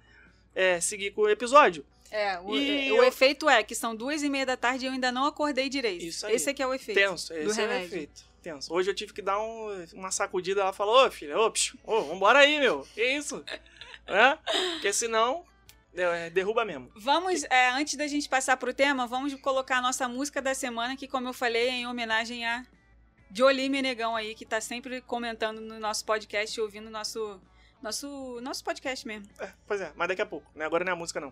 A: é, seguir com o episódio.
B: É, o,
A: E
B: é, o
A: eu-
B: efeito é que são duas e meia da tarde e eu ainda não acordei direito.
A: Isso aí.
B: Esse aqui é o efeito.
A: Tenso,
B: do
A: esse é o
B: remédio.
A: efeito. Tenso. Hoje eu tive que dar um- uma sacudida. Ela falou: Ô filha, ô, psiu, ô, vambora aí, meu. Que isso? É? Porque senão é, derruba mesmo.
B: Vamos, é, antes da gente passar pro tema, vamos colocar a nossa música da semana, que, como eu falei, é em homenagem a Jolie Menegão aí, que tá sempre comentando no nosso podcast, ouvindo nosso, nosso, nosso podcast mesmo.
A: É, pois é, mas daqui a pouco. Né? Agora não é a música, não.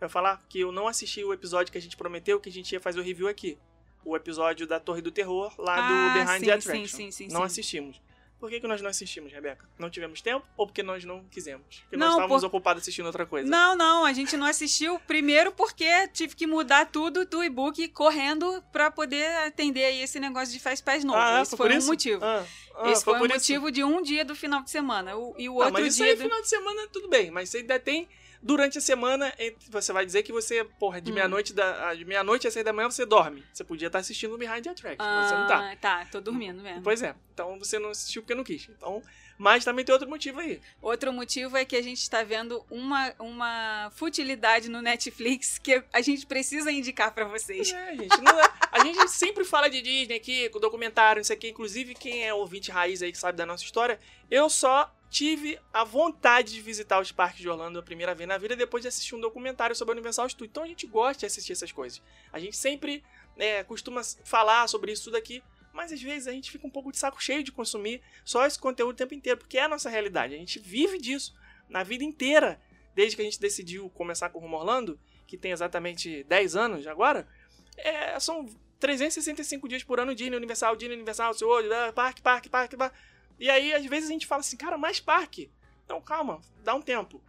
A: Eu ia falar que eu não assisti o episódio que a gente prometeu que a gente ia fazer o review aqui. O episódio da Torre do Terror, lá
B: Ah,
A: do Behind
B: sim,
A: the
B: sim,
A: Attraction.
B: sim, sim,
A: não
B: sim.
A: assistimos. Por que, que nós não assistimos, Rebeca? Não tivemos tempo ou porque nós não quisemos? Porque
B: Não,
A: nós estávamos
B: por-
A: ocupados assistindo outra coisa.
B: Não, não, a gente não assistiu. Primeiro porque tive que mudar tudo do e-book correndo pra poder atender aí esse negócio de Fast Pass novo.
A: Ah, é?
B: Esse
A: Foi
B: foi um
A: isso?
B: motivo.
A: Ah, ah,
B: Esse foi, o
A: isso?
B: motivo de um dia do final de semana. O- e o
A: Tá,
B: outro
A: mas isso
B: dia.
A: aí,
B: do-
A: final de semana, tudo bem. Mas você ainda tem, durante a semana, você vai dizer que você, porra, de
B: Hum.
A: meia-noite da- de meia-noite às seis da manhã você dorme. Você podia estar assistindo o Behind the Attraction, mas você não tá.
B: Ah, tá, tô dormindo mesmo.
A: Pois é. Então você não assistiu porque não quis. Então, mas também tem outro motivo aí.
B: Outro motivo é que a gente está vendo uma, uma futilidade no Netflix que a gente precisa indicar pra vocês.
A: É, gente, é- a gente sempre fala de Disney aqui, com documentário, isso aqui. Inclusive, quem é ouvinte raiz aí que sabe da nossa história, eu só tive a vontade de visitar os parques de Orlando a primeira vez na vida depois de assistir um documentário sobre a Universal Studios. Então a gente gosta de assistir essas coisas. A gente sempre né, costuma falar sobre isso tudo aqui, mas às vezes a gente fica um pouco de saco cheio de consumir só esse conteúdo o tempo inteiro, porque é a nossa realidade. A gente vive disso na vida inteira, desde que a gente decidiu começar com o Rumo Orlando, que tem exatamente 10 anos agora. É, são 365 dias por ano Disney, Universal, Disney, Universal, seu olho, parque, parque, parque, parque. E aí, às vezes, a gente fala assim, cara, mais parque. Então, calma, dá um tempo.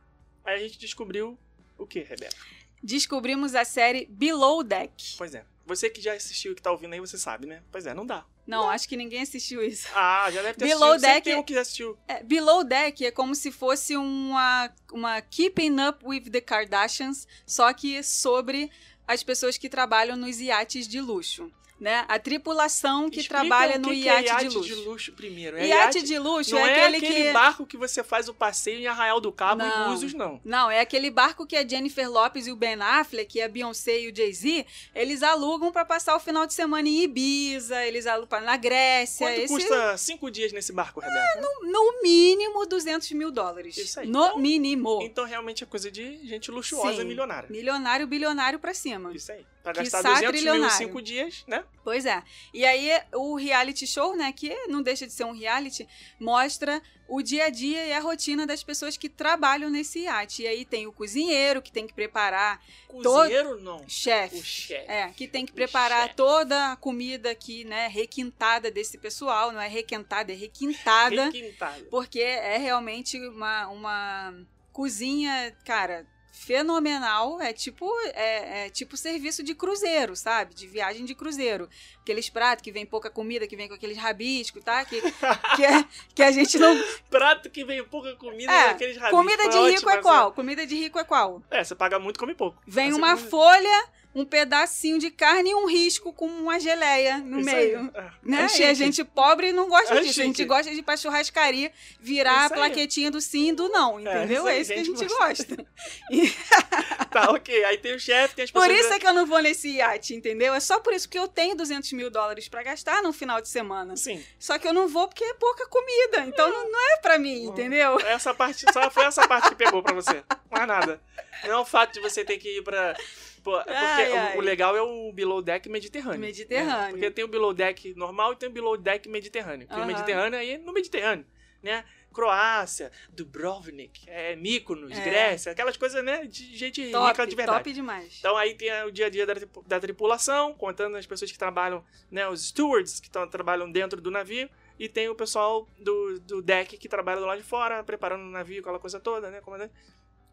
A: Aí a gente descobriu o que, Rebeca?
B: Descobrimos a série Below Deck.
A: Pois é. Você que já assistiu e que tá ouvindo aí, você sabe, né? Pois é, não dá.
B: Não, acho que ninguém assistiu isso.
A: Ah, já deve ter
B: Below
A: assistido.
B: Deck-
A: tem um que já assistiu.
B: É, Below Deck é como se fosse uma, uma Keeping Up with the Kardashians, só que sobre as pessoas que trabalham nos iates de luxo. Né? A tripulação que
A: Explica
B: trabalha no
A: que que é
B: iate,
A: iate
B: de luxo.
A: primeiro. É
B: Iate de luxo
A: não
B: é
A: é
B: aquele, que.
A: barco que você faz o passeio em Arraial do Cabo e
B: Não.
A: Búzios, não.
B: Não, é aquele barco que a Jennifer Lopez e o Ben Affleck, e a Beyoncé e o Jay-Z, eles alugam pra passar o final de semana em Ibiza, eles alugam na Grécia.
A: Quanto
B: Esse,
A: custa cinco dias nesse barco, Rebeca?
B: No mínimo 200 mil dólares.
A: Isso aí.
B: No
A: Então-
B: mínimo.
A: Então, realmente, é coisa de gente luxuosa,
B: Sim.
A: milionária.
B: Milionário, bilionário pra cima.
A: Isso aí. Pra
B: Quiçá
A: gastar 200 mil em
B: trilionário.
A: cinco dias, né?
B: Pois é. E aí, o reality show, né, que não deixa de ser um reality, mostra o dia a dia e a rotina das pessoas que trabalham nesse iate. E aí tem o cozinheiro que tem que preparar,
A: Cozinheiro, não. O
B: chefe.
A: chefe.
B: É, que tem que
A: O
B: preparar
A: chefe.
B: toda a comida aqui, né, requintada desse pessoal. Não é requentada, é requintada.
A: Requintado.
B: Porque é realmente uma, uma cozinha, cara, fenomenal. É tipo, é, é tipo serviço de cruzeiro, sabe? De viagem de cruzeiro. Aqueles pratos que vem pouca comida, que vem com aqueles rabiscos, tá? Que, que, é, que a gente não. *laughs*
A: Prato que vem pouca comida
B: É,
A: aqueles rabiscos.
B: Comida de
A: Foi
B: rico é qual? Comida de rico é qual?
A: É, você paga muito, come pouco.
B: Vem uma folha, um pedacinho de carne e um risco com uma geleia no
A: Isso
B: meio.
A: aí. É,
B: Né?
A: é
B: e a
A: chique.
B: gente pobre não gosta
A: É
B: disso. A gente
A: chique.
B: gosta de ir pra churrascaria, virar
A: Isso
B: a
A: aí.
B: plaquetinha do sim e do não, entendeu?
A: isso aí,
B: É isso que a
A: gente gosta.
B: gosta. *laughs*
A: Tá, ok. Aí tem o chefe, tem as
B: Por
A: pessoas...
B: isso é que eu não vou nesse iate, entendeu? É só por isso que eu tenho 200 mil dólares pra gastar no final de semana.
A: Sim.
B: Só que eu não vou porque é pouca comida. Então não, não é pra mim, entendeu?
A: Essa parte, só foi essa parte que pegou pra você. Mais nada. Não é o fato de você ter que ir pra. Pô, é porque
B: Ai,
A: o-
B: ai.
A: O, legal é o below deck mediterrâneo.
B: Mediterrâneo.
A: né? Porque tem o below deck normal e tem o below deck mediterrâneo. Que o
B: Aham.
A: mediterrâneo aí é no Mediterrâneo, né? Croácia, Dubrovnik, é, Mykonos,
B: É.
A: Grécia, aquelas coisas, né? De gente rica
B: Top,
A: de verdade.
B: top demais.
A: Então aí tem o dia a dia da, da tripulação, contando as pessoas que trabalham, né, os stewards que tão, trabalham dentro do navio, e tem o pessoal do, do deck que trabalha do lado de fora, preparando o navio, aquela coisa toda, né, comandante.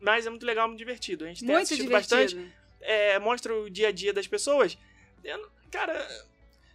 A: Mas é muito legal, muito divertido. A gente tem
B: Muito
A: assistido
B: divertido.
A: bastante, é, mostra o dia a dia das pessoas. Eu cara,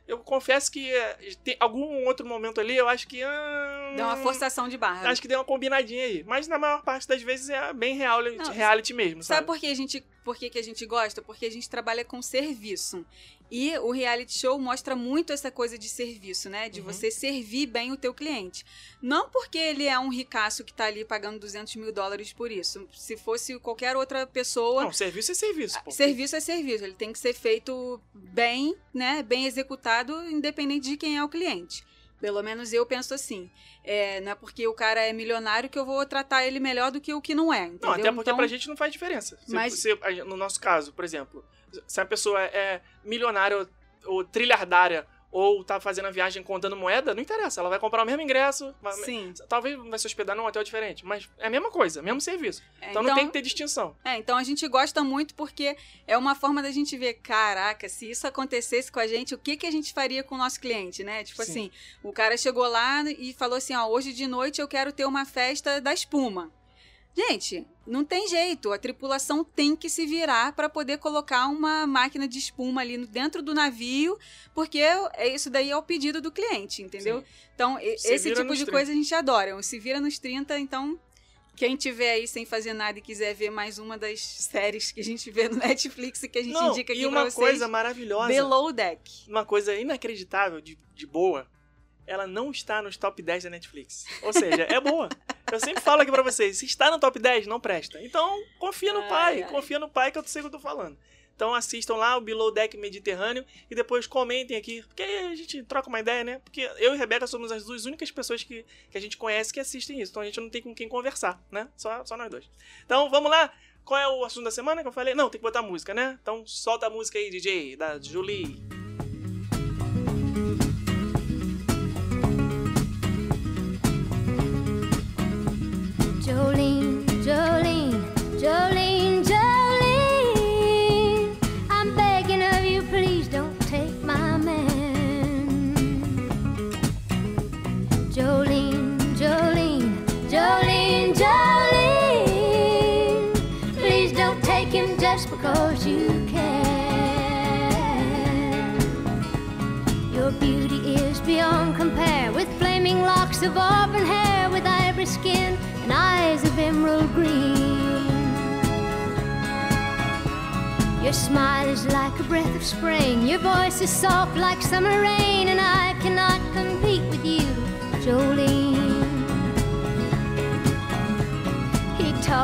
A: eu confesso que é, tem algum outro momento ali, eu acho que... ah,
B: Deu uma forçação de barra.
A: Acho que deu uma combinadinha aí. Mas na maior parte das vezes é bem reality,
B: Não,
A: reality mesmo,
B: Sabe
A: sabe?
B: por que a gente, por que, que a gente gosta? Porque a gente trabalha com serviço. E o reality show mostra muito essa coisa de serviço, né? De
A: Uhum.
B: você servir bem o teu cliente. Não porque ele é um ricaço que tá ali pagando 200 mil dólares por isso. Se fosse qualquer outra pessoa,
A: Não, serviço é serviço, pô.
B: Serviço é serviço, ele tem que ser feito bem, né? Bem executado, independente de quem é o cliente. Pelo menos eu penso assim. É, não é porque o cara é milionário que eu vou tratar ele melhor do que o que não é, entendeu?
A: Não, até porque
B: Então,
A: pra gente não faz diferença. Se,
B: Mas-
A: se- a- no nosso caso, por exemplo, se a pessoa é milionária ou, ou trilhardária ou tá fazendo a viagem contando moeda, não interessa. Ela vai comprar o mesmo ingresso.
B: Sim.
A: Talvez vai se hospedar num hotel diferente, mas é a mesma coisa, mesmo serviço.
B: É,
A: Então, não tem que ter distinção.
B: É, então a gente gosta muito porque é uma forma da gente ver, caraca, se isso acontecesse com a gente, o que, que a gente faria com o nosso cliente, né? Tipo
A: Sim.
B: assim, o cara chegou lá e falou assim, ó, hoje de noite eu quero ter uma festa da espuma. Gente, não tem jeito, a tripulação tem que se virar para poder colocar uma máquina de espuma ali dentro do navio, porque é isso daí é o pedido do cliente, entendeu?
A: Sim.
B: Então,
A: Se
B: esse tipo de
A: 30.
B: coisa a gente adora. Um Se vira nos 30, então quem tiver aí sem fazer nada e quiser ver mais uma das séries que a gente vê no Netflix e que a gente
A: Não,
B: indica aqui
A: e
B: pra
A: uma
B: vocês,
A: coisa maravilhosa,
B: Below Deck.
A: uma coisa inacreditável de, de boa, ela não está nos top 10 da Netflix. Ou seja, é boa. Eu sempre falo aqui pra vocês, se está no top 10, não presta. Então, confia no
B: Ai,
A: pai,
B: ai.
A: confia no pai que eu sei o que eu tô falando. Então assistam lá o Below Deck Mediterrâneo e depois comentem aqui, porque aí a gente troca uma ideia, né? Porque eu e Rebeca somos as duas únicas pessoas que, que a gente conhece que assistem isso, então a gente não tem com quem conversar, né? Só, só nós dois. Então vamos lá, qual é o assunto da semana que eu falei? Não, tem que botar música, né? Então solta a música aí, DJ, da Julie.
C: Because you can. Your beauty is beyond compare with flaming locks of auburn hair, with ivory skin and eyes of emerald green. Your smile is like a breath of spring, your voice is soft like summer rain, and I cannot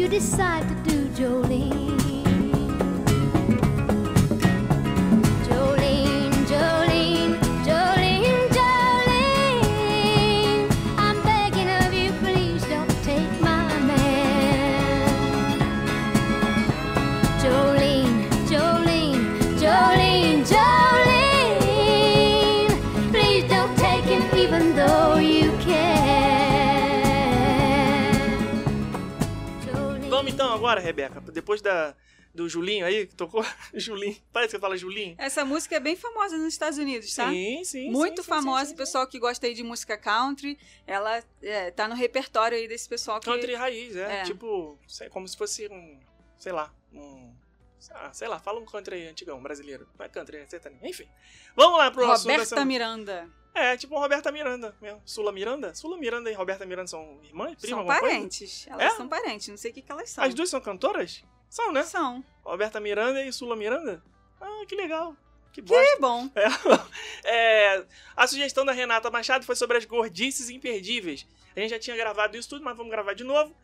C: you decide to do, Jolene.
A: Depois da, do Julinho aí, que tocou. *laughs* Julinho, parece que fala Julinho.
B: Essa música é bem famosa nos Estados Unidos, tá?
A: Sim, sim.
B: Muito
A: sim,
B: famosa,
A: sim, sim.
B: pessoal que gosta aí de música country, ela é, tá no repertório aí desse pessoal que...
A: Country raiz, é.
B: É.
A: Tipo, como se fosse um. Sei lá, um. Sei lá, fala um country antigão, brasileiro. Não é country, é sertanejo. Enfim. Vamos lá pro
B: Roberta
A: dessa-
B: Miranda.
A: É, tipo Roberta Miranda mesmo. Sula Miranda? Sula Miranda e Roberta Miranda são irmãs? Prima,
B: são
A: alguma coisa?
B: parentes. Elas
A: É?
B: são parentes, não sei o que, que elas são.
A: As duas são cantoras? São, né?
B: São.
A: Roberta Miranda e Sula Miranda? Ah, que legal. Que.
B: Que bom. *laughs*
A: É, a sugestão da Renata Machado foi sobre as gordices imperdíveis. A gente já tinha gravado isso tudo, mas vamos gravar de novo.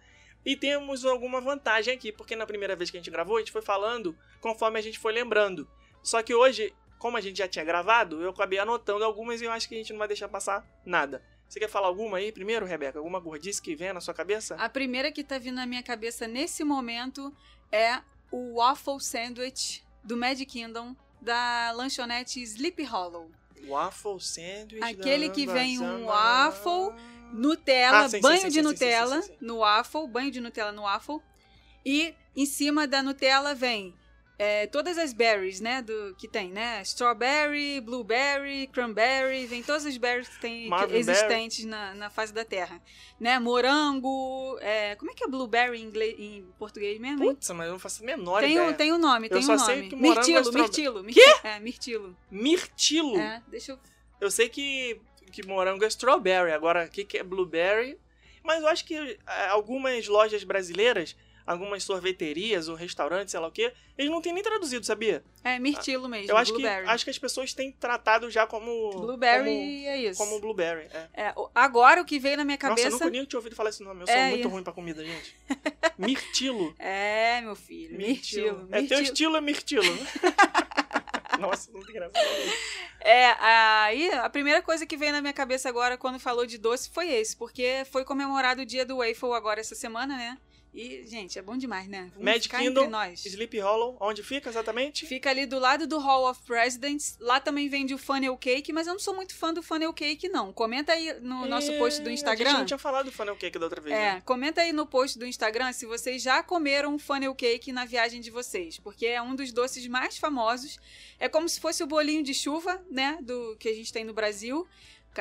A: E temos alguma vantagem aqui, porque na primeira vez que a gente gravou, a gente foi falando conforme a gente foi lembrando. Só que hoje, como a gente já tinha gravado, eu acabei anotando algumas e eu acho que a gente não vai deixar passar nada. Você quer falar alguma aí primeiro, Rebeca? Alguma gordice que vem na sua cabeça?
B: A primeira que tá vindo na minha cabeça nesse momento é o waffle sandwich do Mad Kingdom da lanchonete Sleepy Hollow.
A: Waffle sandwich.
B: Aquele que vem um waffle, Nutella,
A: Ah, sim,
B: banho
A: sim,
B: de
A: sim,
B: Nutella no waffle, banho de Nutella no waffle. E em cima da Nutella vem é, todas as berries, né? Do, que tem, né? Strawberry, blueberry, cranberry, vem todas as berries que tem que- existentes na, na face da Terra. Né? Morango. é, como é que é blueberry em, inglês, em português mesmo? hein?
A: Putz, mas eu não faço a menor
B: Tem
A: ideia.
B: um, tem um nome,
A: Eu
B: tem
A: só
B: um
A: sei
B: nome.
A: que morango é
B: Mirtilo, mirtilo. mirtilo. É, mirtilo.
A: Mirtilo?
B: É, deixa eu
A: Eu sei que, que morango é strawberry, agora o que, que é blueberry? Mas eu acho que é, algumas lojas brasileiras, algumas sorveterias ou restaurantes, sei lá o quê, eles não têm nem traduzido, sabia?
B: É mirtilo mesmo,
A: Eu acho que, acho que as pessoas têm tratado já como.
B: Blueberry é isso.
A: Como, como blueberry. É.
B: É, agora o que veio na minha
A: Nossa, eu
B: cabeça.
A: nunca nem tinha ouvido falar esse nome. Eu sou
B: É,
A: muito
B: e-
A: ruim pra comida, gente. Mirtilo. *laughs*
B: É, meu filho. Mirtilo.
A: É, teu
B: mirtilo.
A: estilo é mirtilo. *laughs* Nossa, não tem graça.
B: É, aí a primeira coisa que veio na minha cabeça agora quando falou de doce foi esse, porque foi comemorado o dia do waffle agora essa semana, né? E, gente, é bom demais, né? Vamos
A: Mad
B: ficar
A: Kingdom,
B: entre nós.
A: Sleep Hollow, onde fica exatamente?
B: Fica ali do lado do Hall of Presidents. Lá também vende o funnel cake, mas eu não sou muito fã do funnel cake, não. Comenta aí no nosso post do
A: É, A gente
B: Instagram.
A: não tinha falado do funnel cake da outra vez,
B: É,
A: né?
B: comenta aí no post do Instagram se vocês já comeram um funnel cake na viagem de vocês, porque é um dos doces mais famosos. É como se fosse o bolinho de chuva, né, do que a gente tem no Brasil,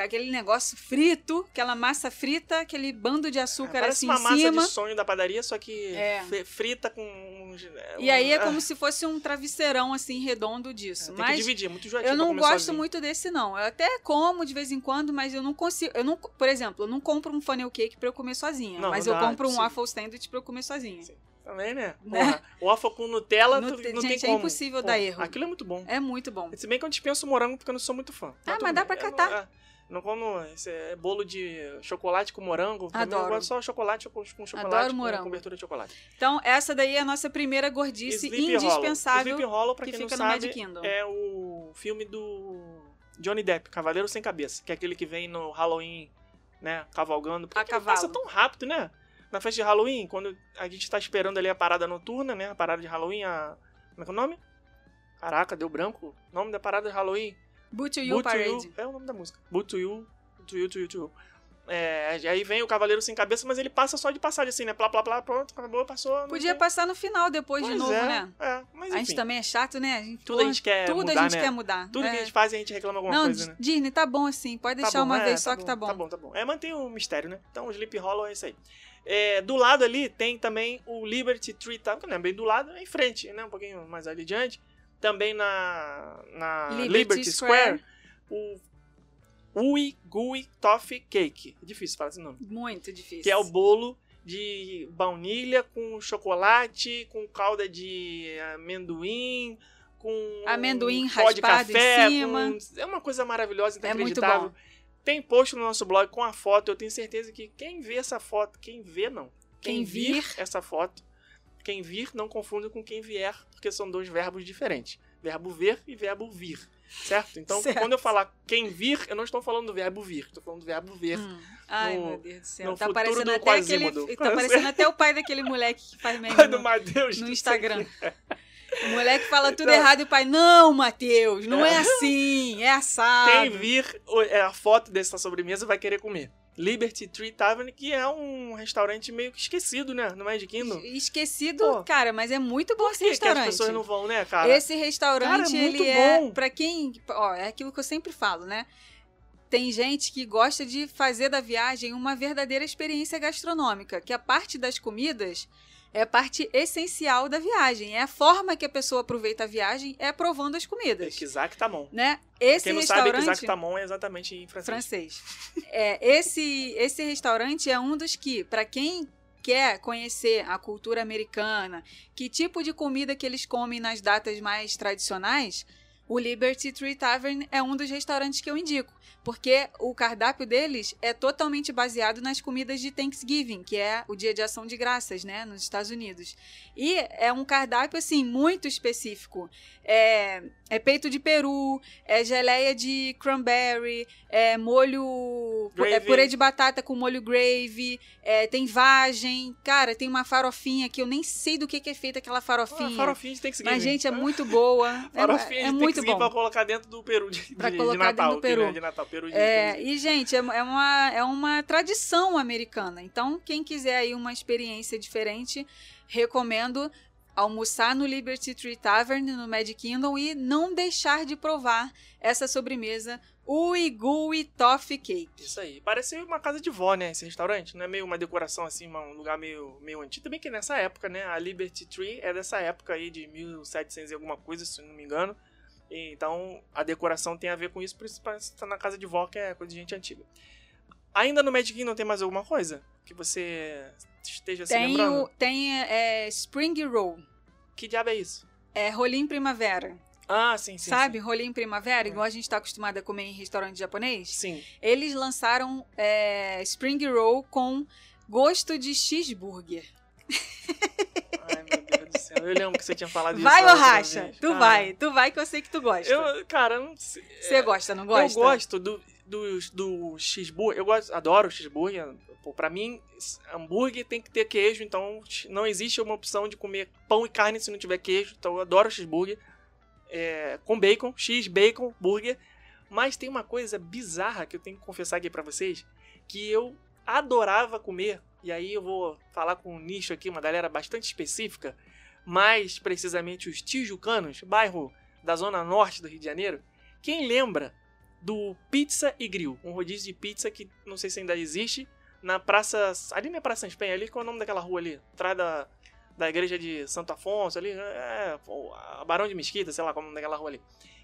B: aquele negócio frito, aquela massa frita, aquele bando de açúcar
A: Parece
B: assim
A: uma
B: em
A: massa
B: cima.
A: de sonho da padaria, só que
B: É.
A: fri- frita com... um-
B: E aí é
A: ah,
B: como se fosse um travesseirão assim redondo
A: é,
B: disso.
A: Tem que
B: Mas
A: dividir, é muito enjoativo
B: eu não gosto
A: sozinho.
B: muito desse não. Eu até como de vez em quando, mas eu não consigo, eu não, por exemplo, eu não compro um funnel cake pra eu comer sozinha,
A: Não,
B: mas
A: não
B: eu
A: dá,
B: compro um
A: impossível.
B: waffle sandwich pra eu comer sozinha.
A: Sim. Também, né?
B: Né?
A: Porra, waffle com Nutella,
B: Nute-
A: tu- não
B: gente,
A: tem
B: é
A: como.
B: impossível
A: Pô,
B: dar erro.
A: Aquilo é muito bom.
B: É muito bom.
A: Se bem que eu dispenso o morango porque eu não sou muito fã.
B: Ah,
A: tudo
B: mas dá pra
A: Eu não-
B: catar.
A: é, Não como esse é bolo de chocolate com morango. Mim, Eu
B: Adoro.
A: gosto só chocolate com, com chocolate
B: Adoro
A: com
B: morango.
A: cobertura de chocolate.
B: Então, essa daí é a nossa primeira gordice
A: Hollow.
B: indispensável.
A: Sleepy Hollow, pra
B: que
A: quem não
B: fica no Mad
A: sabe, é o filme do Johnny Depp, Cavaleiro Sem Cabeça. Que é aquele que vem no Halloween, né, cavalgando. Porque
B: A cavalo.
A: passa tão rápido, né? Na festa de Halloween, quando a gente tá esperando ali a parada noturna, né? A parada de Halloween, a... Como é que é o nome? Caraca, deu branco. O nome da parada de Halloween.
B: Boot to You
A: Boot to
B: Parade.
A: You. É o nome da música. Boot to You, to You, to You, to You. É, aí vem o Cavaleiro Sem Cabeça, mas ele passa só de passagem, assim, né? Plá, plá, plá, pronto, acabou, passou.
B: Podia
A: tem-
B: passar no final depois de
A: Pois
B: novo,
A: é,
B: né?
A: É, mas
B: A
A: enfim.
B: gente também é chato, né? A gente,
A: Tudo a gente quer
B: tudo
A: mudar,
B: a gente
A: né?
B: quer mudar.
A: Tudo
B: é.
A: que a gente faz, a gente reclama alguma
B: Não,
A: coisa, né?
B: Disney, tá bom assim. Pode
A: Tá
B: deixar
A: bom,
B: uma
A: é,
B: vez só que tá bom.
A: Tá bom, tá bom. É, mantém o mistério, né? Então, o Sleep Hollow é isso aí. É, do lado ali tem também o Liberty Tree Tavern, que não é bem do lado, é em frente, né? Um pouquinho mais ali adiante. Também na, na
B: Liberty
A: Liberty, Square,
B: Square.
A: o Ui Gui Toffee Cake. Difícil falar esse nome.
B: Muito difícil.
A: Que é o bolo de baunilha com chocolate, com calda de amendoim, com
B: Amendoim
A: pó de
B: raspado em
A: café,
B: cima.
A: com- é uma coisa maravilhosa,
B: É muito
A: inacreditável.
B: bom.
A: Tem post no nosso blog com a foto, eu tenho certeza que quem vê essa foto, quem vê não,
B: Quem vir.
A: essa foto, quem vir não confunda com quem vier, porque são dois verbos diferentes. Verbo ver e verbo vir, certo? Então,
B: Certo.
A: quando eu falar quem vir, eu não estou falando do verbo vir, estou falando do verbo ver.
B: Hum. Ai,
A: no-
B: meu Deus do céu.
A: no
B: Tá parecendo
A: do
B: até aquele. Tá parecendo até o pai daquele moleque que faz meme
A: Pai do
B: no,
A: Matheus.
B: no
A: do
B: Instagram.
A: céu.
B: O moleque fala tudo
A: Então-
B: errado e o pai, não, Matheus, não é assim, é assado.
A: Quem vir é, a foto dessa sobremesa vai querer comer. Liberty Tree Tavern, que é um restaurante meio que esquecido, né? No Magic Kingdom.
B: Esquecido,
A: Pô.
B: cara, mas é muito bom esse
A: Por que, as
B: restaurante.
A: pessoas não vão, né, cara?
B: Esse restaurante,
A: Cara, é
B: ele é
A: bom.
B: pra quem, ó, é aquilo que eu sempre falo, né? Tem gente que gosta de fazer da viagem uma verdadeira experiência gastronômica, que a parte das comidas é a parte essencial da viagem, é a forma que a pessoa aproveita a viagem é provando as comidas,
A: Kizak Tamon.
B: né? Esse
A: Quem não sabe,
B: restaurante
A: Kizak Tamon é exatamente em francês.
B: francês. É, esse, esse restaurante é um dos que, para quem quer conhecer a cultura americana, que tipo de comida que eles comem nas datas mais tradicionais, o Liberty Tree Tavern é um dos restaurantes que eu indico, porque o cardápio deles é totalmente baseado nas comidas de Thanksgiving, que é o Dia de Ação de Graças, né, nos Estados Unidos. E é um cardápio assim muito específico. É, é peito de peru, é geleia de cranberry, é molho. É
A: Gravy.
B: purê de batata com molho gravy, é, tem vagem. Cara, tem uma farofinha que eu nem sei do que, que é feita aquela
A: Ah,
B: farofinha.
A: farofinha de Thanksgiving.
B: mas, gente, é muito boa. *laughs* É,
A: Farofinha
B: é
A: de
B: muito
A: Thanksgiving
B: bom.
A: pra colocar dentro do peru de,
B: Pra
A: de,
B: colocar
A: de Natal.
B: dentro do peru.
A: que, né, de Natal, peru de
B: É, e, gente, é, é uma, é uma tradição americana. Então, quem quiser aí uma experiência diferente, recomendo almoçar no Liberty Tree Tavern, no Magic Kingdom, e não deixar de provar essa sobremesa, o Igui Toffee Cake.
A: Isso aí. Parece uma casa de vó, né? Esse restaurante. Não é meio uma decoração assim, um lugar meio, meio antigo. Também que nessa época, né? A Liberty Tree é dessa época aí, de 1700 e alguma coisa, se não me engano. Então, a decoração tem a ver com isso, por isso parece que tá na casa de vó, que é coisa de gente antiga. Ainda no Magic Kingdom tem mais alguma coisa que você esteja se
B: Tem,
A: lembrando?
B: o, tem é, Spring Roll,
A: Que diabo é isso?
B: é rolinho primavera.
A: Ah, sim, sim.
B: Sabe, rolinho primavera,
A: É.
B: igual a gente tá acostumado a comer em restaurante japonês?
A: Sim. Sim.
B: Eles lançaram é, Spring Roll com gosto de cheeseburger.
A: Ai, meu Céu. Eu lembro que você tinha falado isso.
B: Vai ou racha? Tu
A: Cara,
B: vai, tu vai que eu sei que tu gosta.
A: Eu, cara, não sei.
B: Você gosta, não gosta?
A: Eu gosto do, do, do cheeseburger. Eu gosto, adoro cheeseburger. Pô, pra mim, hambúrguer tem que ter queijo, então não existe uma opção de comer pão e carne se não tiver queijo. Então eu adoro cheeseburger. É, com bacon, x, bacon, burger. Mas tem uma coisa bizarra que eu tenho que confessar aqui pra vocês, que eu adorava comer. E aí eu vou falar com um nicho aqui, uma galera bastante específica, mais precisamente os tijucanos, bairro da zona norte do Rio de Janeiro. Quem lembra do Pizza e Grill, um rodízio de pizza que não sei se ainda existe, na praça. Ali na Praça Espenha, ali qual é o nome daquela rua ali? Atrás da, da igreja de Santo Afonso, ali, é, Barão de Mesquita, sei lá qual é o nome daquela rua ali.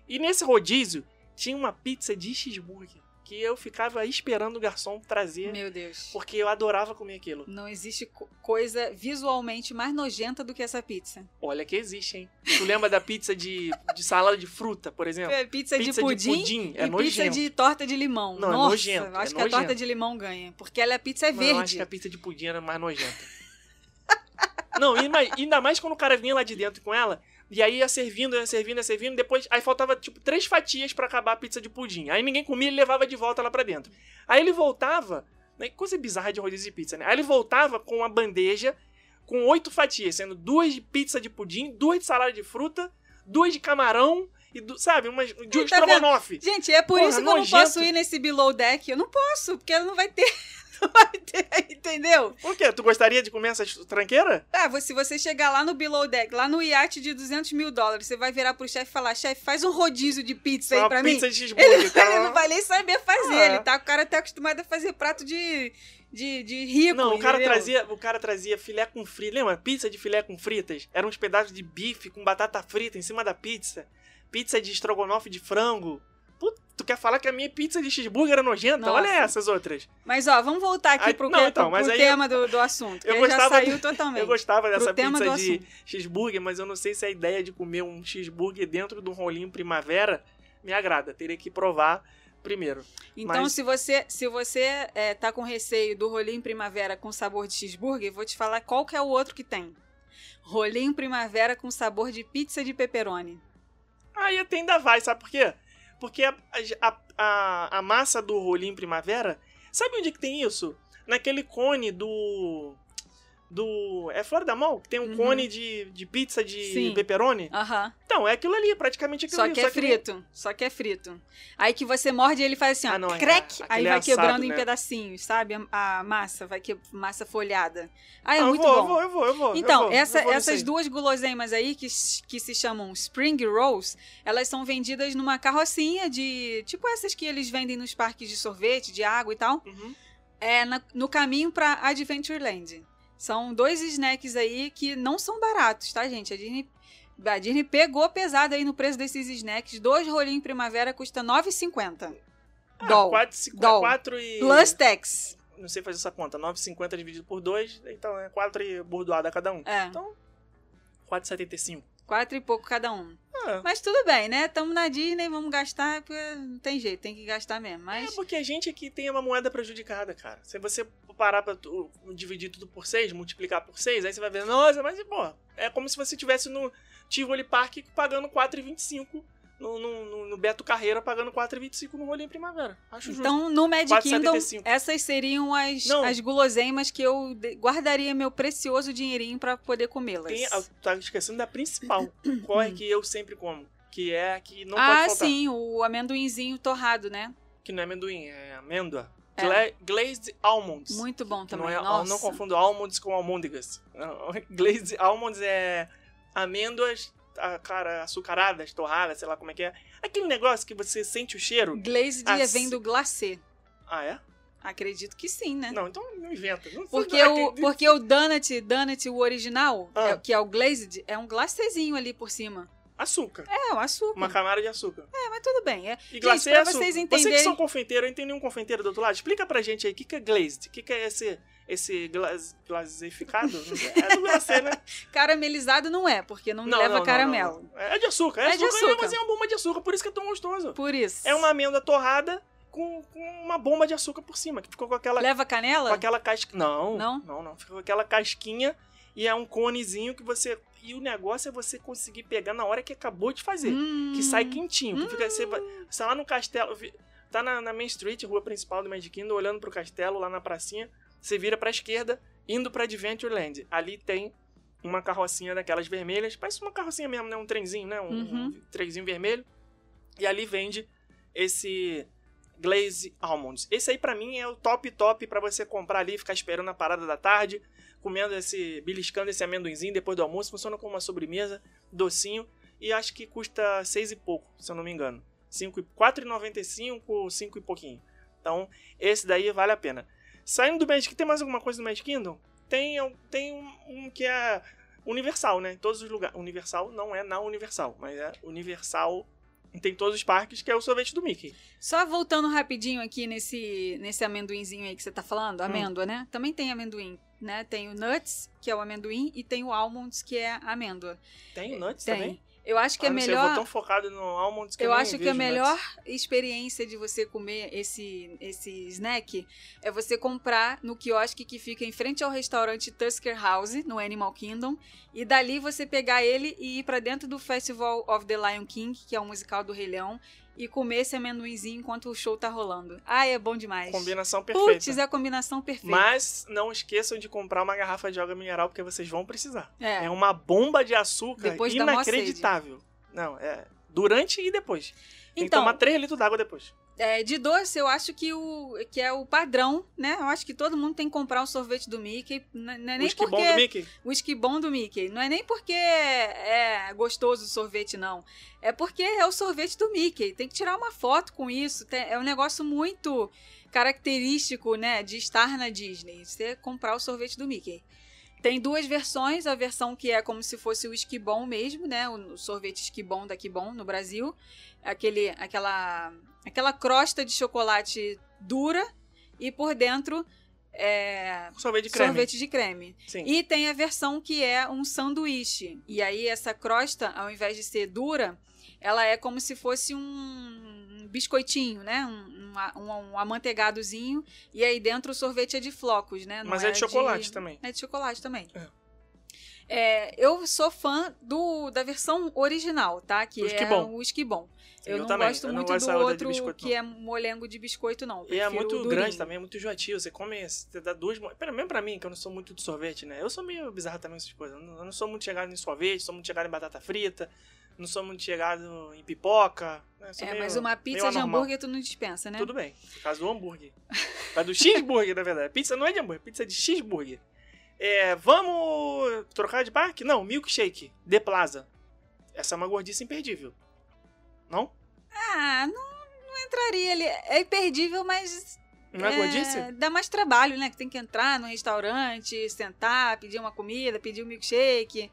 A: E nesse rodízio tinha uma pizza de cheeseburger que eu ficava esperando o garçom trazer,
B: Meu Deus.
A: porque eu adorava comer aquilo.
B: Não existe co- coisa visualmente mais nojenta do que essa pizza.
A: Olha que existe, hein? Tu lembra da pizza de, de salada de fruta, por exemplo?
B: É, pizza,
A: Pizza
B: de pudim,
A: pudim é
B: e pizza
A: nojento.
B: de torta de limão.
A: Não, é
B: Nossa,
A: nojento,
B: eu acho
A: é
B: que a torta
A: nojento.
B: de limão ganha, porque ela a pizza é
A: Não,
B: verde.
A: eu acho que a pizza de pudim era mais nojenta. *laughs* Não, e ainda mais quando o cara vinha lá de dentro com ela, e aí ia servindo, ia servindo, ia servindo, depois aí faltava tipo três fatias pra acabar a pizza de pudim. Aí ninguém comia e levava de volta lá pra dentro. Aí ele voltava, né, coisa bizarra de rodízio de pizza, né? Aí ele voltava com uma bandeja com oito fatias, sendo duas de pizza de pudim, duas de salada de fruta, duas de camarão e, du- sabe, umas de um
B: tá
A: estrogonofe.
B: Gente, é por
A: Porra,
B: isso que eu não posso ir nesse below deck. Eu não posso, porque não vai ter. *laughs* Entendeu?
A: Por quê? Tu gostaria de comer essas tranqueiras?
B: Ah, se você chegar lá no below deck, lá no iate de 200 mil dólares, você vai virar pro chefe e falar: chefe, faz um rodízio de pizza aí pra
A: pizza
B: mim.
A: de *laughs* cheeseburger,
B: Ele,
A: cara.
B: ele não vai nem saber fazer.
A: Ah, é.
B: Ele tá, o cara tá acostumado a fazer prato de, de, de rico.
A: Não, o cara,
B: entendeu?
A: trazia, o cara trazia filé com fritas. Lembra? Pizza de filé com fritas. Eram uns pedaços de bife com batata frita em cima da pizza. Pizza de estrogonofe de frango. Puta, tu quer falar que a minha pizza de cheeseburger era nojenta.
B: Nossa.
A: Olha essas outras.
B: Mas ó, vamos voltar aqui
A: Aí-
B: pro,
A: não,
B: que-
A: então,
B: pro-
A: mas
B: pro tema do, do assunto.
A: eu
B: que já
A: gostava
B: saiu totalmente.
A: Eu gostava dessa pizza de
B: assunto.
A: cheeseburger, mas eu não sei se a ideia de comer um cheeseburger dentro de um rolinho primavera me agrada. Teria que provar primeiro.
B: Então,
A: Mas-
B: se você se você é, tá com receio do rolinho primavera com sabor de cheeseburger, vou te falar qual que é o outro que tem. Rolinho primavera com sabor de pizza de pepperoni.
A: Aí até ainda vai, sabe por quê? Porque a, a, a, a massa do rolinho primavera, sabe onde que tem isso? Naquele cone do. Do. É Florida Mall? Que tem um
B: Uhum.
A: cone de, de pizza de
B: Sim.
A: pepperoni?
B: Aham.
A: Então, é aquilo ali, praticamente aquilo
B: Só
A: ali.
B: que é frito. Só que é frito. Aí que você morde e ele faz assim, ó,
A: Ah, não, é-
B: crack,
A: aquele
B: aí
A: é
B: vai
A: assado,
B: quebrando em
A: né?
B: pedacinhos, sabe? A, a massa, vai que massa folhada. Ah, é
A: Não,
B: muito
A: eu vou,
B: bom.
A: Eu vou, eu vou, eu vou.
B: Então,
A: eu vou,
B: essa-
A: eu vou
B: essas duas guloseimas aí, que, que se chamam Spring Rolls, elas são vendidas numa carrocinha de. Tipo essas que eles vendem nos parques de sorvete, de água e tal.
A: Uhum.
B: É na- no caminho pra Adventureland. São dois snacks aí que não são baratos, tá, gente? A Disney, a Disney pegou pesado aí no preço desses snacks. Dois rolinhos primavera custa R$ 9,50.
A: Ah,
B: Doll.
A: quatro, cinco-
B: Doll.
A: quatro e.
B: Plus tax.
A: Não sei fazer essa conta. 9,50 dividido por 2, então é 4 e burdoada cada um.
B: É,
A: Então, 4,75.
B: quatro e pouco cada um.
A: Ah,
B: Mas tudo bem, né? Tamo na Disney, vamos gastar, porque não tem jeito, tem que gastar mesmo.
A: É
B: Mas
A: porque a gente aqui tem uma moeda prejudicada, cara. Se você parar pra tu- dividir tudo por 6, multiplicar por 6, aí você vai ver, nossa, mas pô, é como se você estivesse no Tivoli Park pagando 4,25 no, no, no, Beto Carreira pagando 4,25 no Rolinho Primavera. Acho justo.
B: Então, no Magic Kingdom,
A: 4,75.
B: essas seriam as,
A: Não.
B: as guloseimas que eu guardaria meu precioso dinheirinho pra poder comê-las.
A: Tava esquecendo da principal. Qual é que eu sempre como? Que é a que não
B: ah,
A: pode faltar.
B: sim, o amendoinzinho torrado, né?
A: Que não é amendoim, é amêndoa.
B: É.
A: Gla- glazed almonds.
B: Muito bom também.
A: não é,
B: Nossa.
A: não confundo almonds com almôndegas. *laughs* Glazed almonds é amêndoas, a- cara, açucaradas, torradas, sei lá como é que é. Aquele negócio que você sente o cheiro.
B: Glazed
A: Ah, sim.
B: vem do glacê.
A: Ah, é?
B: Acredito que sim, né?
A: Não, então não inventa. Não,
B: Porque, o, porque o donut, donut, o original,
A: Ah.
B: é- que é o glazed, é um glacêzinho ali por cima.
A: Açúcar.
B: É, o açúcar.
A: Uma camada de açúcar.
B: É, mas tudo bem. É,
A: E glacê
B: pra
A: é açúcar.
B: vocês
A: Você que
B: entenderem-
A: são confeiteiro, eu entendi um confeiteiro do outro lado. Explica pra gente aí, o que, que é glazed? O que, que é esse, esse glazificado? *laughs* é do glacê, né?
B: Caramelizado não é, porque não, leva caramelo.
A: não, não. É de açúcar. É,
B: É de
A: açúcar,
B: açúcar.
A: mas é uma bomba de açúcar, por isso que é tão gostoso.
B: Por isso.
A: É uma amêndoa torrada com, com uma bomba de açúcar por cima, que ficou com aquela,
B: Leva canela?
A: com aquela casquinha. Não,
B: Não?
A: não, não. Ficou com aquela casquinha e é um conezinho que você. E o negócio é você conseguir pegar na hora que acabou de fazer.
B: Hum.
A: Que sai quentinho. Que fica, você, vai, você tá lá no castelo. Tá na, na Main Street, rua principal do Magic Kingdom, olhando pro castelo, lá na pracinha. Você vira pra esquerda, indo pra Adventureland. Ali tem uma carrocinha daquelas vermelhas. Parece uma carrocinha mesmo, né? Um trenzinho, né? Um,
B: Uhum.
A: um trenzinho vermelho. E ali vende esse Glaze Almonds. Esse aí pra mim é o top top pra você comprar ali, ficar esperando a parada da tarde, comendo esse, beliscando esse amendoinzinho depois do almoço. Funciona como uma sobremesa, docinho. E acho que custa seis e pouco, se eu não me engano. Cinco e- 4,95, 5 e pouquinho. Então, esse daí vale a pena. Saindo do Magic tem mais alguma coisa do Magic Kingdom? Tem, tem um, um que é Universal, né? Em todos os lugares. Universal não é na Universal, mas é Universal tem todos os parques, que é o sorvete do Mickey.
B: Só voltando rapidinho aqui nesse, nesse amendoinzinho aí que você tá
A: Hum.
B: falando, amêndoa, né? Também tem amendoim, né? Tem o nuts, que é o amendoim, e tem o almonds, que é a amêndoa.
A: Tem o Nuts
B: tem.
A: também?
B: Eu acho que
A: Ah,
B: é
A: não sei, eu
B: melhor.
A: vou tão focado no Almonds que eu,
B: acho que a
A: vejo
B: melhor experiência de você comer esse, esse snack é você comprar no quiosque que fica em frente ao restaurante Tusker House, no Animal Kingdom, e dali você pegar ele e ir pra dentro do Festival of the Lion King, que é o musical do Rei Leão, e comer esse amendoinzinho enquanto o show tá rolando. Ah, é bom demais.
A: Combinação perfeita.
B: Putz, é a combinação perfeita.
A: Mas não esqueçam de comprar uma garrafa de água mineral, porque vocês vão precisar.
B: é.
A: É uma bomba de açúcar
B: Depois
A: inacreditável. Não, é durante e depois. Tem que
B: Então,
A: tomar 3 litros d'água depois.
B: É, de doce, eu acho que, o, que é o padrão, né? Eu acho que todo mundo tem que comprar o sorvete do Mickey. Não é nem
A: o esquibom
B: porque...
A: do Mickey.
B: O whisky bom do Mickey. Não é nem porque é gostoso o sorvete, não. É porque é o sorvete do Mickey. Tem que tirar uma foto com isso. É um negócio muito característico, né? De estar na Disney. Você comprar o sorvete do Mickey. Tem duas versões, a versão que é como se fosse o esquibom mesmo, né? O sorvete esquibom da Kibon no Brasil. Aquele, aquela aquela crosta de chocolate dura e por dentro é,
A: Sorvete de creme.
B: sorvete de creme. E tem a versão que é um sanduíche. E aí essa crosta, ao invés de ser dura, ela é como se fosse um biscoitinho, né? Um, um, um- amanteigadozinho. E aí dentro o sorvete é de flocos, né? Não
A: Mas é de chocolate também.
B: É de chocolate também.
A: É.
B: É, eu sou fã do, da versão original, tá? Que
A: Do
B: é
A: Esquibom.
B: o esquibom. Eu, não
A: também.
B: gosto
A: Eu não
B: muito
A: gosto
B: do outro
A: biscoito,
B: que é molengo de biscoito, não.
A: E é muito grande
B: durinho.
A: também, é muito enjoativo. Você come, você dá duas. Pelo menos pra mim, que eu não sou muito de sorvete, né? Eu sou meio bizarro também essas coisas. Eu não, eu não sou muito chegado em sorvete, sou muito chegado em batata frita, não sou muito chegado em pipoca. Né? Eu
B: É,
A: meio-
B: mas uma pizza de hambúrguer tu não dispensa, né?
A: Tudo bem. Por causa do hambúrguer. Causa do *laughs* cheeseburger, na verdade. Pizza não é de hambúrguer, pizza é de cheeseburger. É, vamos trocar de parque? Não, milkshake, de plaza. Essa é uma gordice imperdível. Não?
B: Ah, não, não entraria ali. É imperdível, mas.
A: Não é, gordice?
B: Dá mais trabalho, né? Que tem que entrar no restaurante, sentar, pedir uma comida, pedir um milkshake.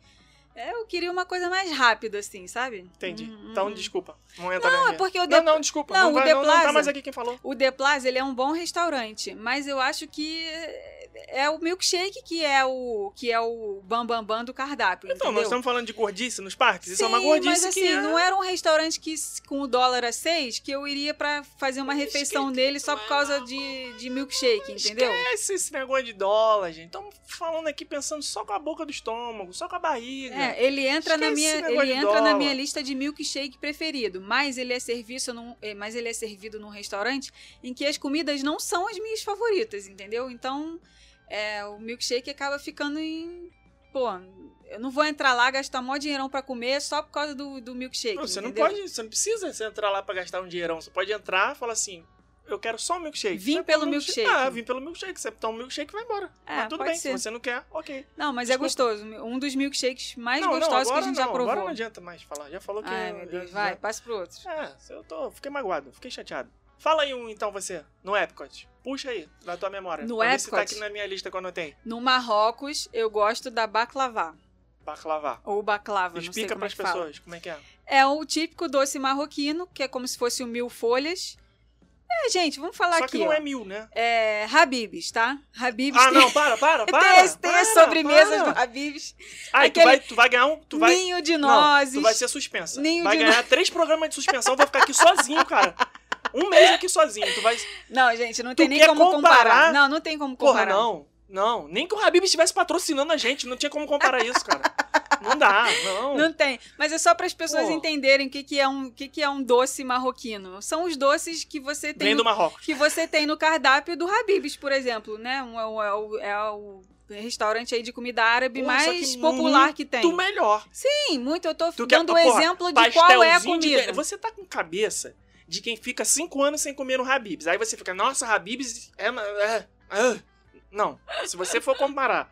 B: É, eu queria uma coisa mais rápida, assim, sabe?
A: Entendi.
B: Hum,
A: Então,
B: hum.
A: desculpa. Não entra
B: Não, é porque o
A: Não,
B: The-
A: não, desculpa.
B: Não,
A: Não,
B: o
A: vai,
B: The
A: não, não tá
B: Plaza-
A: mais aqui quem falou.
B: O The Plaza, ele é um bom restaurante, mas eu acho que é o milkshake que é o que é o bambambam bam, bam do cardápio,
A: Então,
B: entendeu?
A: nós estamos falando de gordice nos parques? Isso é uma
B: Sim,
A: gordice
B: mas assim,
A: que é...
B: não era um restaurante que com o dólar a seis que eu iria pra fazer uma refeição nele só por causa de, de milkshake, entendeu?
A: Esquece esse negócio de dólar, gente. Estamos falando aqui pensando só com a boca do estômago, só com a barriga.
B: É, ele entra na minha, ele entra na minha lista de milkshake preferido, mas ele é serviço num, eh, mas ele é servido num restaurante em que as comidas não são as minhas favoritas, entendeu? Então, é, o milkshake acaba ficando em, pô, eu não vou entrar lá gastar mó dinheirão pra comer só por causa do, do milkshake,
A: Não, você não
B: entendeu?
A: pode, você não precisa entrar lá pra gastar um dinheirão. Você pode entrar e falar assim, eu quero só um milkshake.
B: Vim
A: Você
B: pelo
A: toma um
B: milkshake.
A: Ah, vim pelo milkshake. Você toma um milkshake e vai embora.
B: É,
A: Mas tudo bem,
B: ser.
A: se você não quer, ok.
B: Não, mas é
A: Desculpa.
B: gostoso, um dos milkshakes mais
A: não,
B: gostosos
A: não,
B: que a gente
A: não,
B: já provou.
A: Agora não adianta mais falar. Já falou que...
B: Ai,
A: eu-
B: meu Deus,
A: já-
B: vai, passa pro outro.
A: É, eu tô, fiquei magoado, fiquei chateado. Fala aí um então você, no Epcot. Puxa aí, da tua memória.
B: No
A: pra ver se tá
B: Epcot?
A: aqui na minha lista quando eu tenho.
B: No Marrocos, eu gosto da baklava,
A: Baklava.
B: ou baklava, não sei
A: Explica
B: como é
A: pras
B: fala.
A: pessoas como é que é.
B: É o típico doce marroquino, que é como se fosse um mil folhas. É, gente, vamos falar
A: Só
B: aqui,
A: que não
B: ó.
A: é mil, né?
B: É Habibs, tá? Habibs
A: Ah,
B: tem,
A: não, para, para, *laughs* para.
B: tem, as- tem as
A: para,
B: sobremesas
A: para.
B: do Habibs.
A: Aí tu
B: aquele
A: vai, tu vai ganhar um. Tu vai,
B: Ninho de
A: Não,
B: nozes.
A: tu vai ser suspensa.
B: Ninho
A: vai
B: de
A: ganhar três programas de suspensão, vai ficar aqui sozinho, cara. Um mês aqui sozinho. Tu vai.
B: Não, gente, não
A: Tu
B: tem nem como comparar.
A: comparar?
B: Não, não tem como
A: Porra,
B: comparar.
A: não. Não. Nem que o Habib estivesse patrocinando a gente. Não tinha como comparar isso, cara. *laughs* Não dá, não.
B: Não tem. Mas é só para as pessoas
A: Pô.
B: entenderem o que, que, é um, o que, que é um doce marroquino. São os doces que você tem
A: Vem
B: no
A: do Marrocos.
B: que você tem no cardápio do Habib's, por exemplo, né? Um, é, o, é o- é restaurante aí de comida árabe
A: só
B: mais
A: que
B: popular que tem.
A: Tu melhor.
B: Sim, muito. Eu tô
A: Tu quer-
B: dando um
A: porra,
B: exemplo de qual é a
A: pastelzinho de-
B: comida.
A: Você tá com cabeça de quem fica cinco anos sem comer um Habib's. Aí você fica, nossa, Habib's é... é, é. Não. Se você for comparar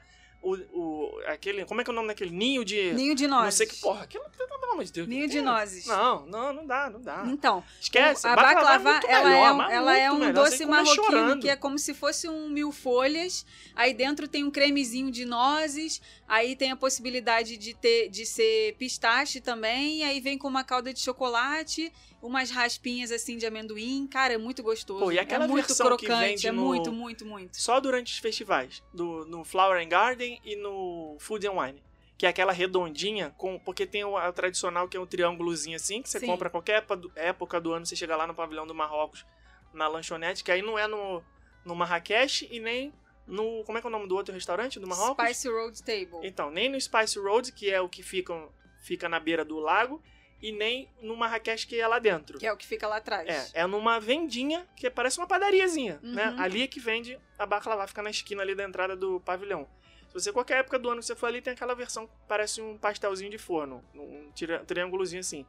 A: o, o, aquele... Como é que é o nome daquele? Ninho de...
B: Ninho de
A: Não
B: nozes.
A: sei que porra. Aquilo, pelo amor de Deus.
B: Ninho de nozes.
A: Não, não, não dá, não dá.
B: Então,
A: Esquece.
B: a
A: baklava é
B: ela,
A: melhor,
B: é, ela é um
A: melhor,
B: doce marroquino
A: chorando.
B: que é como se fosse um mil folhas. Aí dentro tem um cremezinho de nozes. Aí tem a possibilidade de ter de ser pistache também. Aí vem com uma calda de chocolate, umas raspinhas assim de amendoim. Cara, é muito gostoso.
A: Pô, e aquela
B: é muito crocante, é
A: no-
B: muito, muito, muito.
A: Só durante os festivais. Do, no Flower and Garden e no Food and Wine. Que é aquela redondinha, com, porque tem o, a tradicional que é um triângulozinho assim, que você
B: Sim.
A: compra qualquer época do, época do ano, você chega lá no pavilhão do Marrocos, na lanchonete, que aí não é no, no Marrakech e nem no. Como é que é o nome do outro restaurante do Marrocos?
B: Spice Road Table.
A: Então, nem no Spice Road, que é o que fica, fica na beira do lago, e nem no Marrakech, que é lá dentro.
B: Que é o que fica lá atrás.
A: É, é numa vendinha que parece uma padariazinha,
B: Uhum.
A: né? Ali é que vende a baklava, fica na esquina ali da entrada do pavilhão. Se você, qualquer época do ano que você for ali, tem aquela versão que parece um pastelzinho de forno, um tri- triângulozinho assim.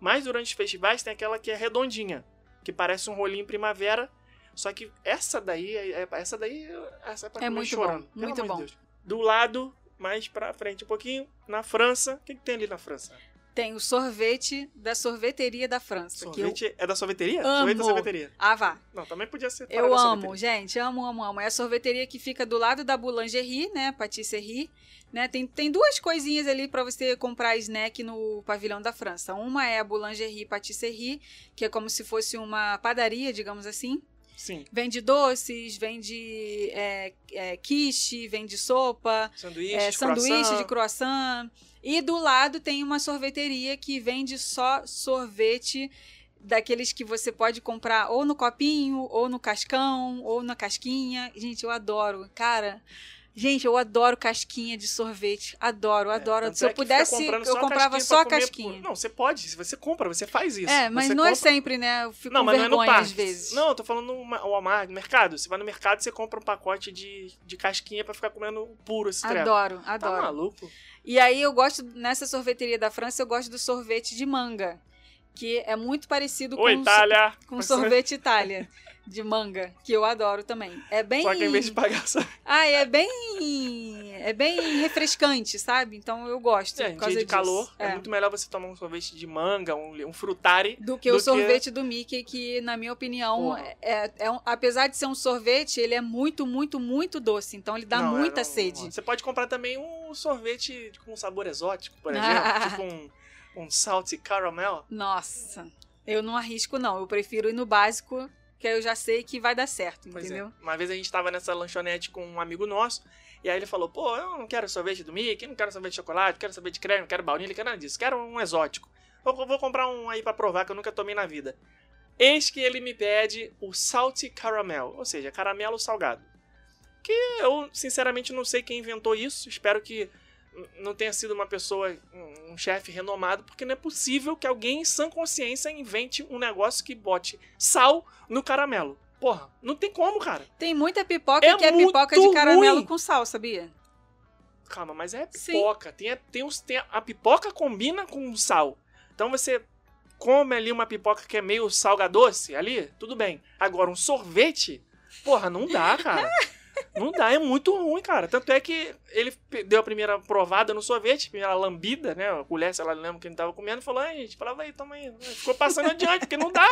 A: Mas durante os festivais tem aquela que é redondinha, que parece um rolinho primavera, só que essa daí, é- é- essa daí, essa é pra
B: É
A: comer
B: muito
A: chorando.
B: bom, muito
A: de
B: bom.
A: Deus. Do lado, mais pra frente um pouquinho, na França, o que, que tem ali na França?
B: Tem o sorvete da sorveteria da França.
A: Sorvete é da sorveteria?
B: amo.
A: Sorvete da sorveteria.
B: Ah, vá.
A: Não, também podia ser
B: Eu amo, gente, amo, amo, amo. É a sorveteria que fica do lado da Boulangerie, né? Patisserie. Né? Tem, tem duas coisinhas ali pra você comprar snack no pavilhão da França. Uma é a Boulangerie Patisserie, que é como se fosse uma padaria, digamos assim.
A: Sim.
B: Vende doces, vende é, é, quiche, vende sopa,
A: Sanduíche,
B: é, sanduíche
A: croissant.
B: de croissant. E do lado tem uma sorveteria que vende só sorvete daqueles que você pode comprar ou no copinho, ou no cascão, ou na casquinha. Gente, eu adoro. Cara, gente, eu adoro casquinha de sorvete. Adoro, adoro.
A: É,
B: Se eu
A: é
B: pudesse, eu comprava só a casquinha.
A: por- Não, você pode. Se você compra, você faz isso.
B: É, mas
A: Você
B: não é
A: compra-
B: sempre, né? Eu fico
A: Não, mas não é no
B: vergonha
A: parque.
B: às vezes.
A: Não, eu tô falando no ma- Walmart, no mercado. Você vai no mercado e você compra um pacote de, de casquinha pra ficar comendo puro esse treco.
B: Adoro,
A: Tá
B: adoro.
A: maluco?
B: E aí eu gosto, nessa sorveteria da França, eu gosto do sorvete de manga. Que é muito parecido
A: Oi,
B: com,
A: Itália!
B: com sorvete Itália. *laughs* De manga, que eu adoro também. É bem.
A: Só que em vez de pagar essa...
B: Ah, é bem. É bem refrescante, sabe? Então eu gosto.
A: É,
B: por causa
A: de
B: disso.
A: calor, é.
B: É.
A: muito melhor você tomar um sorvete de manga, um, um frutari.
B: Do que
A: do
B: o
A: que-
B: sorvete do Mickey, que, na minha opinião, é, é um- apesar de ser um sorvete, ele é muito, muito, muito doce. Então ele dá
A: Não,
B: muita
A: é, não,
B: sede.
A: Você pode comprar também um sorvete com sabor exótico, por *laughs* exemplo. tipo um, um salty caramel.
B: Nossa, eu não arrisco, não. Eu prefiro ir no básico, que aí eu já sei que vai dar certo,
A: Pois
B: entendeu?
A: é. Uma vez a gente tava nessa lanchonete com um amigo nosso, e aí ele falou, pô, eu não quero sorvete do Mickey, não quero sorvete de chocolate, quero sorvete de creme, não quero baunilha, não quero nada disso, quero um exótico. Eu vou comprar um aí pra provar que eu nunca tomei na vida. Eis que ele me pede o salty caramel, ou seja, caramelo salgado. Que eu, sinceramente, não sei quem inventou isso, espero que não tenha sido uma pessoa, um, um chefe renomado, porque não é possível que alguém em sã consciência invente um negócio que bote sal no caramelo. Porra, não tem como, cara.
B: Tem muita pipoca
A: É
B: que é pipoca de caramelo
A: ruim.
B: com sal, sabia?
A: Calma, mas é
B: Sim.
A: pipoca. Tem, a- tem, uns, tem a, a pipoca combina com sal. Então você come ali uma pipoca que é meio salga-doce ali, tudo bem. Agora, um sorvete, porra, não dá, cara. *laughs* Não dá, é muito ruim, cara. Tanto é que ele deu a primeira provada no sorvete, a primeira lambida, né? A colher, sei lá, lembro que ele tava comendo, falou, ai, gente, falava aí, toma aí. Ficou passando adiante, porque não dá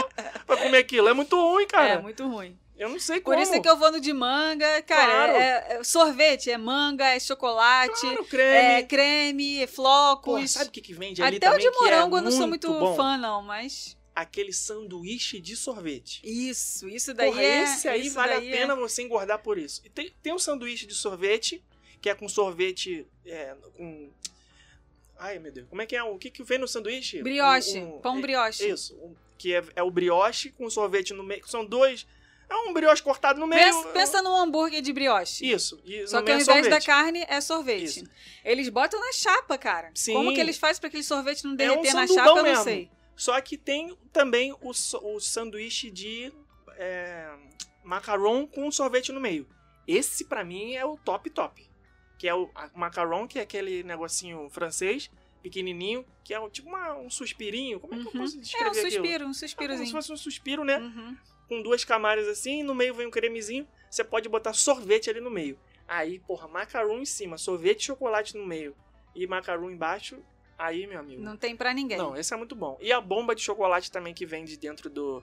A: pra comer aquilo. É muito ruim, cara.
B: É, muito ruim.
A: Eu não sei
B: Por
A: como.
B: isso é que eu vou no de manga. Cara,
A: Claro.
B: é, é sorvete, é manga, é chocolate,
A: Claro,
B: é
A: creme.
B: creme, é
A: Porra,
B: flocos.
A: sabe o que, que vende ali
B: Até o de morango
A: é
B: eu não sou muito
A: bom?
B: fã, não, mas.
A: Aquele sanduíche de sorvete.
B: Isso, isso daí
A: Porra,
B: é.
A: esse aí vale a
B: é-
A: pena você engordar por isso. E tem, tem um sanduíche de sorvete, que é com sorvete é, com... Ai, meu Deus. Como é que é? O que, que vem no sanduíche?
B: Brioche,
A: Um- um-
B: pão
A: é-
B: brioche.
A: Isso. um- que é, é o brioche com sorvete no meio. São dois... É um brioche cortado no meio.
B: Pensa, pensa num hambúrguer de brioche.
A: Isso.
B: Só que ao
A: é
B: invés da carne é sorvete.
A: Isso.
B: Eles botam na chapa, cara.
A: Sim.
B: Como que eles fazem pra aquele sorvete não
A: É um
B: derreter na chapa, eu não
A: mesmo.
B: sei.
A: Só que tem também o, o sanduíche de é, macarrão com sorvete no meio. Esse, pra mim, é o top top. Que é o macarrão, que é aquele negocinho francês, pequenininho, que é tipo uma- um suspirinho. Como é que eu
B: Uhum.
A: posso
B: É
A: descrever
B: um
A: aquilo?
B: suspiro, um
A: É como se
B: suspirozinho.
A: fosse um suspiro, né?
B: Uhum.
A: Com duas camadas assim, e no meio vem um cremezinho. Você pode botar sorvete ali no meio. Aí, porra, macarrão em cima, sorvete e chocolate no meio. E macarrão embaixo. Aí, meu amigo.
B: Não tem pra ninguém.
A: Não, esse é muito bom. E a bomba de chocolate também que vende dentro do,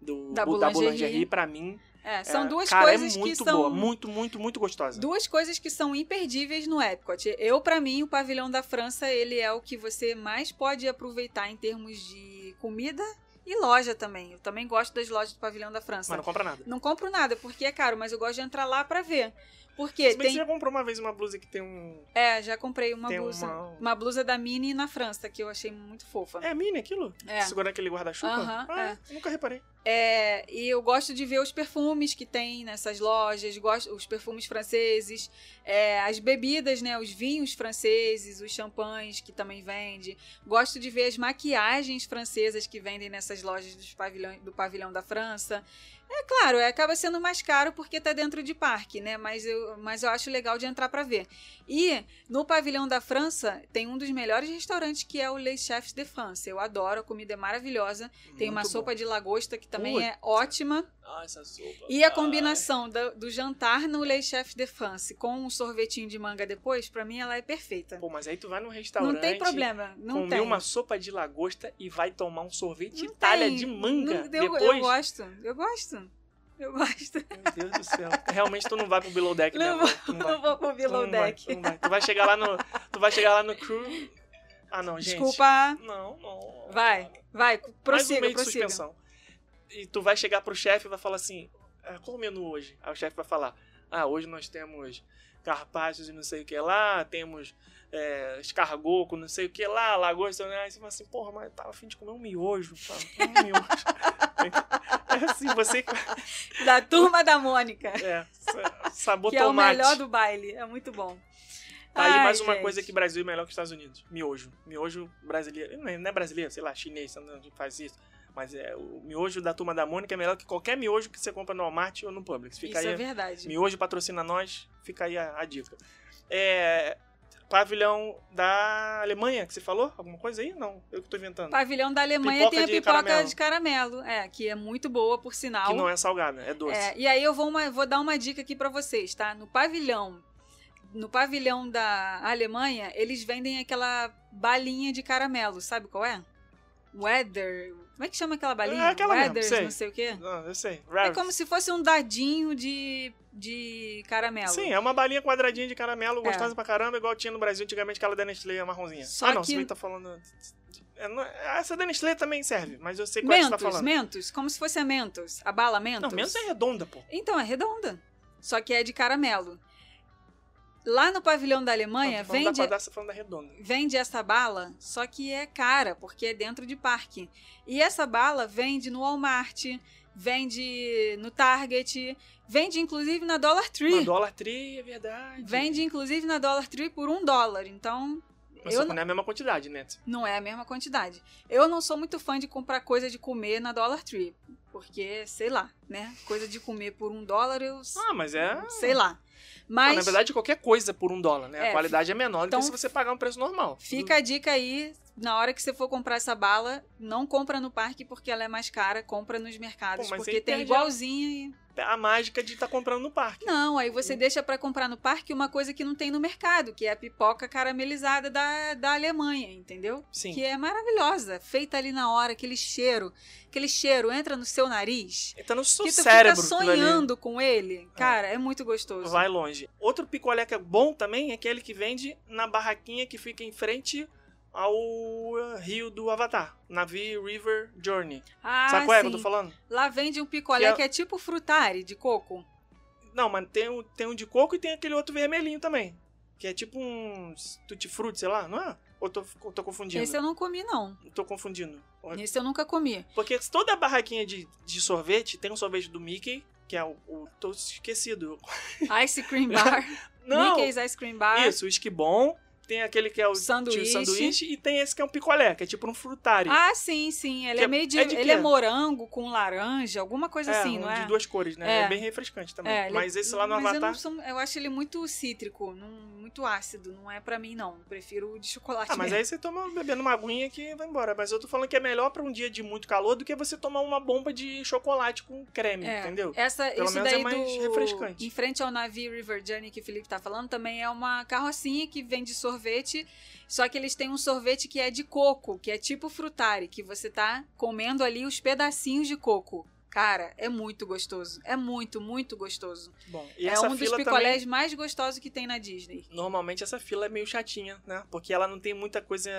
A: do
B: Da
A: bu- da
B: boulangerie.
A: pra mim.
B: É, são
A: é,
B: duas
A: cara,
B: coisas
A: é
B: que
A: muito
B: são.
A: boa, muito, muito, muito gostosa.
B: Duas coisas que são imperdíveis no Epcot. Eu, pra mim, o pavilhão da França, ele é o que você mais pode aproveitar em termos de comida e loja também. Eu também gosto das lojas do pavilhão da França.
A: Mas não compra nada.
B: Não compro nada, porque é caro, mas eu gosto de entrar lá pra ver. Porque
A: Se bem que
B: tem.
A: você já comprou uma vez uma blusa que tem um.
B: É, já comprei uma
A: Tem
B: blusa.
A: uma-
B: Uma... blusa da Mini na França, que eu achei muito fofa.
A: É mini aquilo?
B: É.
A: Segurando aquele guarda-chuva?
B: Aham,
A: ah,
B: é.
A: nunca reparei.
B: É, e eu gosto de ver os perfumes que tem nessas lojas, gosto, os perfumes franceses, é, as bebidas, né, os vinhos franceses, os champanhes que também vende. Gosto de ver as maquiagens francesas que vendem nessas lojas pavilhão, do pavilhão da França. É claro, é, acaba sendo mais caro porque tá dentro de parque, né? Mas eu, mas eu acho legal de entrar para ver. E no pavilhão da França tem um dos melhores restaurantes que é o Les Chefs de France. Eu adoro, a comida é maravilhosa. Tem uma
A: Muito
B: sopa
A: bom.
B: de lagosta que também
A: Putz.
B: é ótima.
A: Ah, essa sopa.
B: E a
A: Ai.
B: combinação da- do, jantar no Le Chef de France com um sorvetinho de manga depois, pra mim ela é perfeita.
A: Pô, mas aí tu vai num restaurante.
B: Não tem problema, não
A: comer
B: tem.
A: uma sopa de lagosta e vai tomar um sorvete
B: Não
A: Itália
B: tem.
A: de manga
B: Não- eu,
A: depois.
B: eu gosto, eu gosto. Eu gosto.
A: Meu Deus do céu. Realmente tu não vai pro below deck
B: Não
A: mesmo.
B: vou,
A: Tu
B: não
A: vai.
B: vou pro
A: Tu
B: below
A: não vai,
B: deck.
A: tu não vai. Tu vai chegar lá no. Tu vai chegar lá no crew. Ah, não, gente.
B: Desculpa.
A: Não, não.
B: Vai, vai,
A: Mais um
B: prossiga,
A: mês de
B: prossiga.
A: suspensão. E tu vai chegar pro chefe e vai falar assim: ah, qual o menu hoje? Aí o chefe vai falar: ah, hoje nós temos carpaccios e não sei o que lá, temos é, escargoco, não sei o que lá, lagosta. Né? Aí você fala assim: porra, mas eu tava afim de comer um miojo. Tava um miojo. *laughs* é assim, você. *laughs*
B: Da turma da Mônica,
A: É, sa- sabor
B: que é o
A: tomate.
B: melhor do baile. É muito bom.
A: Tá aí
B: Ai,
A: mais uma
B: gente.
A: coisa que Brasil é melhor que os Estados Unidos. Miojo. Miojo brasileiro. Não é não é brasileiro, sei lá, chinês, não faz isso. Mas é, o miojo da turma da Mônica é melhor que qualquer miojo que você compra no Walmart ou no Publix. Fica
B: Isso
A: aí.
B: é verdade.
A: Miojo patrocina nós, fica aí a, a dica. É. Pavilhão da Alemanha, que você falou? Alguma coisa aí? Não, eu que tô inventando.
B: Pavilhão da Alemanha
A: Pipoca
B: tem a
A: de
B: pipoca
A: caramelo.
B: de caramelo, é, que é muito boa, por sinal.
A: Que não é salgada, é doce.
B: É, e aí eu vou, uma- vou dar uma dica aqui pra vocês, tá? No pavilhão, no pavilhão da Alemanha, eles vendem aquela balinha de caramelo, sabe qual é? Weather. Como é que chama aquela balinha?
A: É aquela mesmo,
B: Weathers,
A: sei.
B: não sei o quê.
A: Não, eu sei.
B: É como se fosse um dadinho de, de caramelo.
A: Sim, é uma balinha quadradinha de caramelo,
B: É.
A: gostosa pra caramba, igual tinha no Brasil antigamente, aquela da Nestlé marronzinha.
B: Só
A: ah, não,
B: que-
A: você tá falando... É, não- essa da Nestlé também serve, mas eu sei qual é que você tá
B: Mentos,
A: falando.
B: Mentos, como se fosse a Mentos. A bala Mentos.
A: Não, menos é redonda, pô.
B: Então, é redonda. Só que é de caramelo. Lá no pavilhão da Alemanha,
A: Não,
B: vende,
A: da quadraça, da redonda.
B: vende essa bala, só que é cara, porque é dentro de parque. E essa bala vende no Walmart, vende no Target, vende inclusive na Dollar Tree.
A: Uma Dollar Tree, é verdade.
B: Vende inclusive na Dollar Tree por um dólar. Então,
A: Mas
B: eu
A: só que
B: não-
A: não é a mesma quantidade, né?
B: não é a mesma quantidade. Eu não sou muito fã de comprar coisa de comer na Dollar Tree. Porque, sei lá, né? Coisa de comer por um dólar, eu
A: Ah, mas é...
B: sei lá.
A: Não,
B: Mas
A: na verdade, qualquer coisa por um dólar, né?
B: É,
A: a qualidade é menor
B: então
A: do que se você pagar um preço normal.
B: fica a dica aí, na hora que você for comprar essa bala, não compra no parque porque ela é mais cara, compra nos mercados,
A: Pô,
B: porque tem igualzinha e...
A: A mágica de estar comprando no parque.
B: Não, aí você deixa pra comprar no parque uma coisa que não tem no mercado, que é a pipoca caramelizada da, da Alemanha, entendeu?
A: Sim.
B: Que é maravilhosa, feita ali na hora, aquele cheiro, aquele cheiro entra no seu nariz,
A: Tá no seu
B: que
A: cérebro.
B: fica
A: aquilo ali.
B: sonhando com ele. Cara, é muito gostoso.
A: Vai longe. Outro picolé que é bom também é aquele que vende na barraquinha que fica em frente ao uh, rio do Avatar. Navi River Journey.
B: Ah,
A: Sabe qual é que eu tô falando?
B: Lá vende um picolé
A: Que é-
B: que é tipo frutari de coco.
A: Não, mas tem, um- tem um de coco e tem aquele outro vermelhinho também. Que é tipo um tutti-frutti, sei lá, não é? Ou tô, ou tô confundindo?
B: Esse eu não comi, não.
A: Tô confundindo.
B: Esse eu nunca comi.
A: Porque toda barraquinha de, de sorvete tem um sorvete do Mickey, que é o... o tô esquecido.
B: Ice Cream Bar. *laughs*
A: Não!
B: Mickey's Ice Cream Bar.
A: Isso, o esquibom. Tem aquele que é o
B: Sanduíche.
A: tio sanduíche e tem esse que é um picolé, que é tipo um frutari.
B: Ah, sim, sim. Ele
A: Que
B: é meio de.
A: é de
B: ele é morango com laranja, alguma coisa assim,
A: um
B: não é?
A: de duas cores, né? É,
B: É.
A: bem refrescante também.
B: É, ele-
A: Mas esse lá no
B: mas eu,
A: Avatar.
B: não sou- eu acho ele muito cítrico, não- muito ácido. Não é pra mim, não. Eu prefiro o de chocolate.
A: Ah, mas
B: mesmo.
A: aí você toma bebendo uma aguinha que vai embora. Mas eu tô falando que é melhor pra um dia de muito calor do que você tomar uma bomba de chocolate com creme,
B: É,
A: entendeu?
B: Essa,
A: Pelo
B: isso
A: menos é
B: daí
A: mais
B: do,
A: refrescante.
B: Em frente ao Navi River Journey que o Felipe tá falando, também é uma carrocinha que vende sorvete. Só que eles têm um sorvete que é de coco, que é tipo frutari, que você tá comendo ali os pedacinhos de coco. Cara, é muito gostoso. É muito, muito gostoso.
A: Bom,
B: é um dos picolés
A: também.
B: mais gostosos que tem na Disney.
A: Normalmente essa fila é meio chatinha, né? Porque ela não tem muita coisa.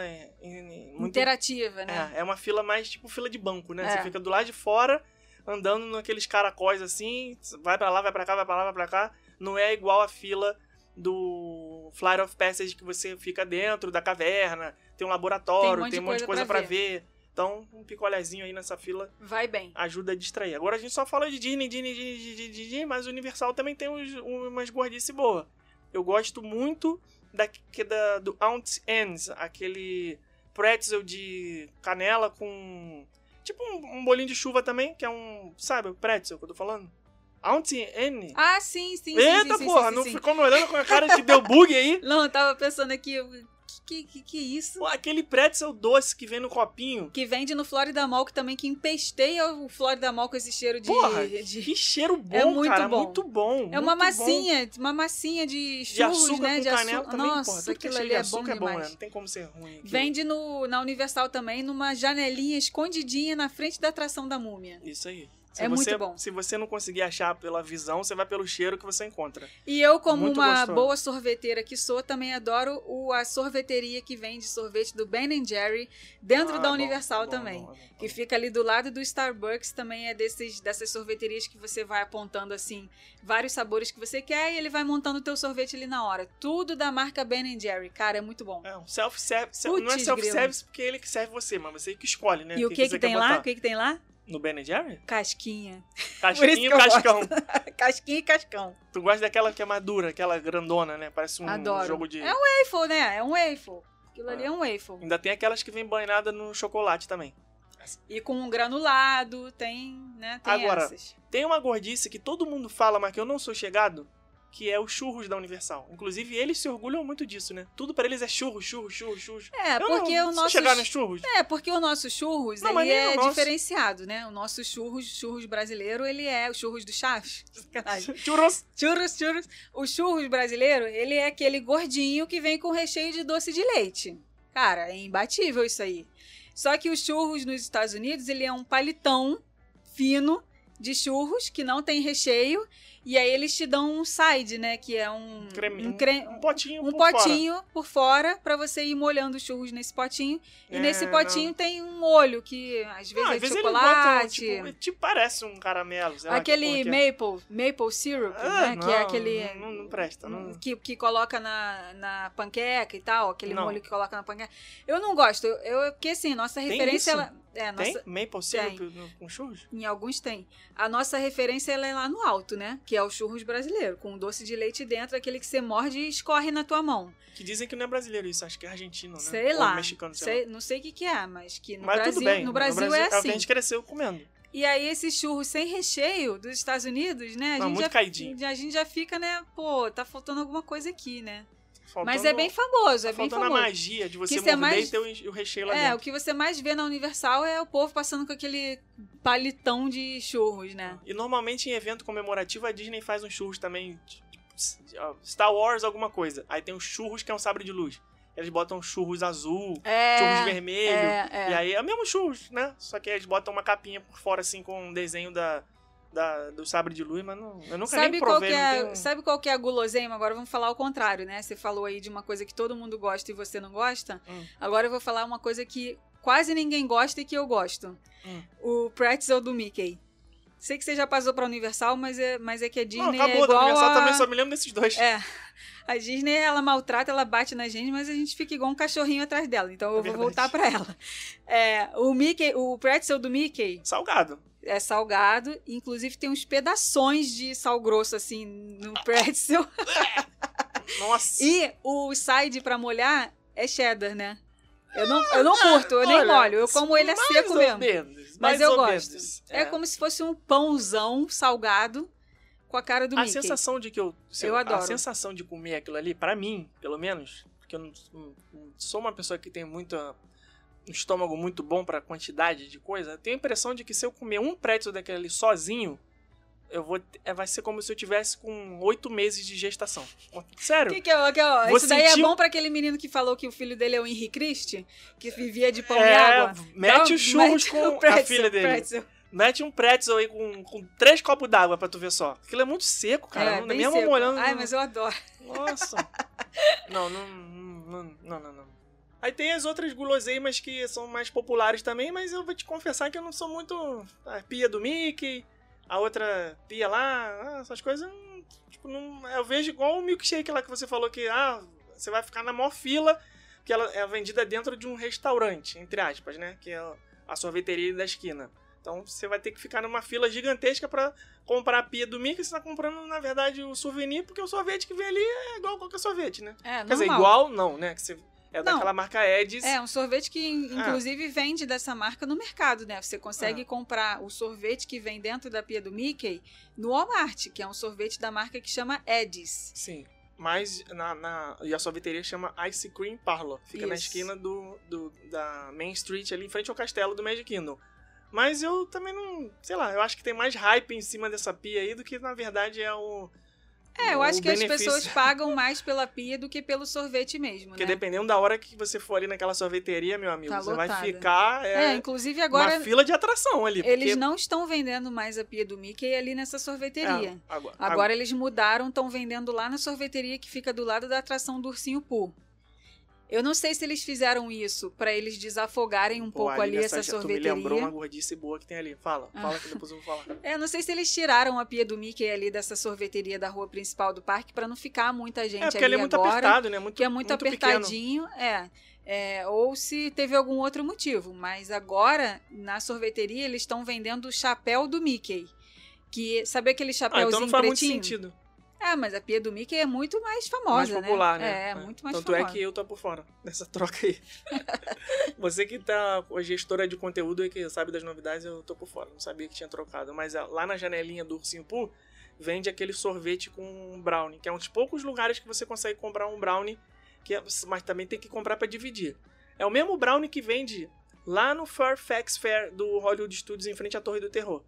A: muito...
B: Interativa, né?
A: É, é uma fila mais tipo fila de banco, né?
B: É.
A: Você fica do lado de fora, andando naqueles caracóis assim, vai pra lá, vai pra cá, vai pra lá, vai pra cá. Não é igual a fila do Flight of Passage que você fica dentro da caverna, tem um laboratório, tem um monte, de coisa, pra ver. Então, um picolézinho aí nessa fila
B: Vai bem.
A: ajuda a distrair. Agora a gente só fala de Disney, Disney, Disney, Disney, Disney, mas o Universal também tem uns, umas gordices boas. Eu gosto muito da, da, do Aunt Anne's, aquele pretzel de canela com... Tipo um, um bolinho de chuva também, que é um... Sabe o pretzel que eu tô falando? Aunt Anne?
B: Ah, sim, sim, sim.
A: Eita
B: sim, sim,
A: porra,
B: sim,
A: não
B: sim.
A: ficou me olhando com a cara que deu bug aí? *laughs*
B: Não, eu tava pensando aqui, Que, que, que isso?
A: Pô, aquele pretzel doce que vem no copinho.
B: Que vende no Florida Mall, que também que empesteia o Florida Mall com esse cheiro de.
A: Porra,
B: de-
A: que cheiro bom,
B: É muito
A: cara.
B: bom.
A: Muito bom.
B: É uma
A: muito bom.
B: massinha, uma massinha de
A: De
B: churros,
A: açúcar
B: né?
A: com
B: de
A: canela
B: açúcar.
A: também,
B: Nossa,
A: porra. Tudo é
B: aquilo ali
A: de
B: é bom
A: é bom, né?
B: demais.
A: Não tem como ser ruim. aquilo.
B: Vende no, na Universal também, numa janelinha escondidinha na frente da atração da múmia.
A: Isso aí. Se
B: É muito
A: você-
B: bom.
A: Se você não conseguir achar pela visão, você vai pelo cheiro que você encontra.
B: E eu, como
A: Muito
B: uma
A: gostoso.
B: boa sorveteira que sou, também adoro o, a sorveteria que vende sorvete do Ben Jerry dentro
A: Ah,
B: da Universal
A: bom,
B: também.
A: bom, bom.
B: Que fica ali do lado do Starbucks, também é desses, dessas sorveterias que você vai apontando assim, vários sabores que você quer e ele vai montando o teu sorvete ali na hora. Tudo da marca Ben Jerry, cara, é muito bom.
A: É um self-service. Não é self-service porque é ele que serve você, mas você que escolhe, né?
B: e o que que,
A: você
B: tem
A: quer
B: lá? O que que tem lá?
A: No Ben Jerry?
B: Casquinha.
A: Casquinho
B: que
A: e cascão. *laughs*
B: Casquinha e cascão.
A: Tu gosta daquela que é madura, aquela grandona, né? Parece um
B: Adoro.
A: jogo de.
B: É um waffle, né? É um waffle. Aquilo ali
A: É.
B: é um waffle.
A: Ainda tem aquelas que vem banhada no chocolate também.
B: E com um granulado, tem, né? Tem
A: Agora,
B: essas.
A: Tem uma gordice que todo mundo fala, mas que eu não sou chegado, que é os churros da Universal. Inclusive, eles se orgulham muito disso, né? Tudo pra eles é churros, churros, churros, churros.
B: É,
A: eu
B: porque
A: não,
B: o nosso.
A: chegar nos churros.
B: É, porque o nosso churros,
A: Não,
B: ele
A: o
B: é
A: nosso.
B: diferenciado, né? O nosso churros, churros brasileiro, ele é o churros do Chaves. *laughs*
A: Churros.
B: churros, churros. O churros brasileiro, ele é aquele gordinho que vem com recheio de doce de leite. Cara, é imbatível isso aí. Só que os churros nos Estados Unidos, ele é um palitão fino de churros que não tem recheio. E aí eles te dão um side, né? Que é um,
A: Creme-
B: um, cre-
A: Um potinho
B: um
A: por fora.
B: potinho por fora pra você ir molhando os churros nesse potinho. E
A: É,
B: nesse
A: não.
B: potinho tem um molho que às vezes
A: Não,
B: é
A: às
B: de
A: vezes eles botam,
B: chocolate.
A: tipo, tipo, parece um caramelo. lá
B: aquele
A: porra que é.
B: maple, maple syrup,
A: Ah,
B: né?
A: não,
B: que é aquele
A: Não, não presta. Não...
B: que, que coloca na, na panqueca e tal, aquele
A: Não.
B: molho que coloca na panqueca. Eu não gosto. Eu, porque assim, nossa
A: Tem
B: referência ela, é,
A: Tem
B: nossa,
A: maple syrup no- com churros?
B: em alguns tem. A nossa referência é lá no alto, né? Que é o churros brasileiro, com doce de leite dentro, aquele que você morde e escorre na tua mão.
A: Que dizem que não é brasileiro isso, acho que é argentino, né?
B: Sei
A: Ou
B: lá.
A: mexicano, sei,
B: sei-
A: lá.
B: não sei o que, que é, mas que no
A: Mas
B: Brasil,
A: tudo bem.
B: no Brasil, é
A: É o que
B: assim.
A: a gente cresceu comendo.
B: E aí, esses churros sem recheio dos Estados Unidos, né? A,
A: Não,
B: gente,
A: muito
B: já,
A: caidinho.
B: a gente já fica, né? Pô, tá faltando alguma coisa aqui, né?
A: Faltando,
B: Mas é bem famoso,
A: tá
B: é bem
A: faltando a
B: famoso.
A: magia de você
B: é
A: morder
B: mais-
A: e ter o- recheio lá
B: É,
A: dentro.
B: o que você mais vê na Universal é o povo passando com aquele palitão de churros, né?
A: E normalmente em evento comemorativo a Disney faz uns churros também, tipo, Star Wars alguma coisa. Aí tem os churros que é um sabre de luz. Eles botam churros azul,
B: É.
A: churros vermelho.
B: é, é.
A: E aí é o mesmo churros, né? Só que eles botam uma capinha por fora assim com um desenho da, da- do sabre de luz, mas não, eu nunca
B: Sabe
A: nem
B: qual,
A: provei.
B: que
A: não
B: é,
A: tenho-
B: sabe qual que é a guloseima? Agora vamos falar o contrário, né? Você falou aí de uma coisa que todo mundo gosta e você não gosta.
A: Hum.
B: Agora eu vou falar uma coisa que quase ninguém gosta e que eu gosto.
A: Hum.
B: O pretzel do Mickey. Sei que você já passou pra Universal, mas é, mas é que a
A: Não,
B: Disney
A: acabou
B: é
A: da
B: igual
A: Universal
B: a...
A: também, só me lembro desses dois.
B: É. A Disney, ela maltrata, ela bate na gente, mas a gente fica igual um cachorrinho atrás dela. Então eu
A: É
B: vou
A: verdade.
B: voltar pra ela. É, o Mickey, o pretzel do Mickey
A: Salgado.
B: é salgado, inclusive tem uns pedaços de sal grosso assim no pretzel. *laughs*
A: Nossa.
B: e o side pra molhar é cheddar, né? Eu não, eu não curto, eu nem
A: Olha,
B: molho, eu como ele é seco mesmo.
A: menos,
B: Mas eu gosto.
A: menos.
B: É. como se fosse um pãozão salgado com a cara do
A: a
B: Mickey.
A: sensação de que eu,
B: Eu
A: A
B: adoro.
A: sensação de comer aquilo ali, pra mim, pelo menos, porque eu não, não- não sou uma pessoa que tem muita um estômago muito bom pra quantidade de coisa, eu tenho a impressão de que se eu comer um pretzel daquele ali sozinho, eu vou é, vai ser como se eu tivesse com oito meses de gestação. Sério?
B: Que que é, que é, isso daí é bom pra aquele menino que falou que o filho dele é o Henri Christie, que vivia de pão e
A: É,
B: água.
A: mete
B: Então,
A: os churros
B: mete
A: com
B: o
A: a
B: pretzel,
A: filha dele.
B: pretzel.
A: Mete um pretzel aí com, com três copos d'água pra tu ver só. Aquilo é muito seco, cara.
B: é,
A: não, mesmo
B: seco.
A: molhando.
B: Ai, mas eu adoro.
A: Nossa. *laughs* não, não, não, não, não, não. Aí tem as outras guloseimas que são mais populares também, mas eu vou te confessar que eu não sou muito. A pia do Mickey, a outra pia lá, ah, essas coisas. hum, Tipo, não, eu vejo igual o milkshake lá que você falou que ah, você vai ficar na maior fila, que ela é vendida dentro de um restaurante, entre aspas, né? Que é a sorveteria da esquina. Então você vai ter que ficar numa fila gigantesca pra comprar a pia do Mickey. Você tá comprando, na verdade, o souvenir, porque o sorvete que vem ali é igual qualquer sorvete, né?
B: É,
A: Quer dizer,
B: normal.
A: igual não, né? Que você, é
B: Não.
A: daquela marca Edis.
B: É, um sorvete que
A: Ah.
B: inclusive vende dessa marca no mercado, né? Você consegue
A: Ah.
B: comprar o sorvete que vem dentro da pia do Mickey no Walmart, que é um sorvete da marca que chama Edis.
A: Sim. Mas na, na- e a sorveteria chama Ice Cream Parlor. Fica na
B: Isso.
A: esquina do, do- da Main Street, ali em frente ao castelo do Magic Kingdom. Mas eu também não. Sei lá, eu acho que tem mais hype em cima dessa pia aí do que na verdade é o.
B: É, eu acho que as
A: benefício.
B: pessoas pagam mais pela pia do que pelo sorvete mesmo,
A: Porque
B: né?
A: dependendo da hora que você for ali naquela sorveteria, meu amigo,
B: Tá
A: você vai ficar.
B: É,
A: É,
B: inclusive agora
A: uma fila de atração ali.
B: eles
A: porque-
B: não estão vendendo mais a pia do Mickey ali nessa sorveteria.
A: É, agora,
B: Agora eles mudaram, estão vendendo lá na sorveteria que fica do lado da atração do Ursinho Pooh. Eu não sei se eles fizeram isso pra eles desafogarem um
A: Pô,
B: pouco ali essa
A: já Tu me lembrou uma
B: sorveteria.
A: gordice boa que tem ali. Fala,
B: Ah.
A: fala que depois eu vou falar. *laughs*
B: É, não sei se eles tiraram a pia do Mickey ali dessa sorveteria da rua principal do parque pra não ficar muita gente
A: É, porque
B: ali
A: ele é muito
B: agora.
A: apertado, né? Muito,
B: que é muito,
A: pequeno.
B: apertadinho, é, é, Ou se teve algum outro motivo. Mas agora, na sorveteria, eles estão vendendo o chapéu do Mickey. Que, sabe aquele
A: Ah,
B: chapéuzinho
A: então não faz muito
B: pretinho?
A: sentido.
B: É, mas a pia do Mickey é muito mais
A: mais
B: famosa,
A: popular,
B: né?
A: né?
B: É, muito mais
A: Tanto
B: famosa.
A: é que eu tô por fora dessa troca aí. *laughs* Você que tá a gestora de conteúdo e que sabe das novidades, eu tô por fora. Não sabia que tinha trocado. Mas ah, lá na janelinha do Ursinho Pooh, vende aquele sorvete com brownie, que é um dos poucos lugares que você consegue comprar um brownie, que é- mas também tem que comprar pra dividir. É o mesmo brownie que vende lá no Fairfax Fair do Hollywood Studios em frente à Torre do Terror,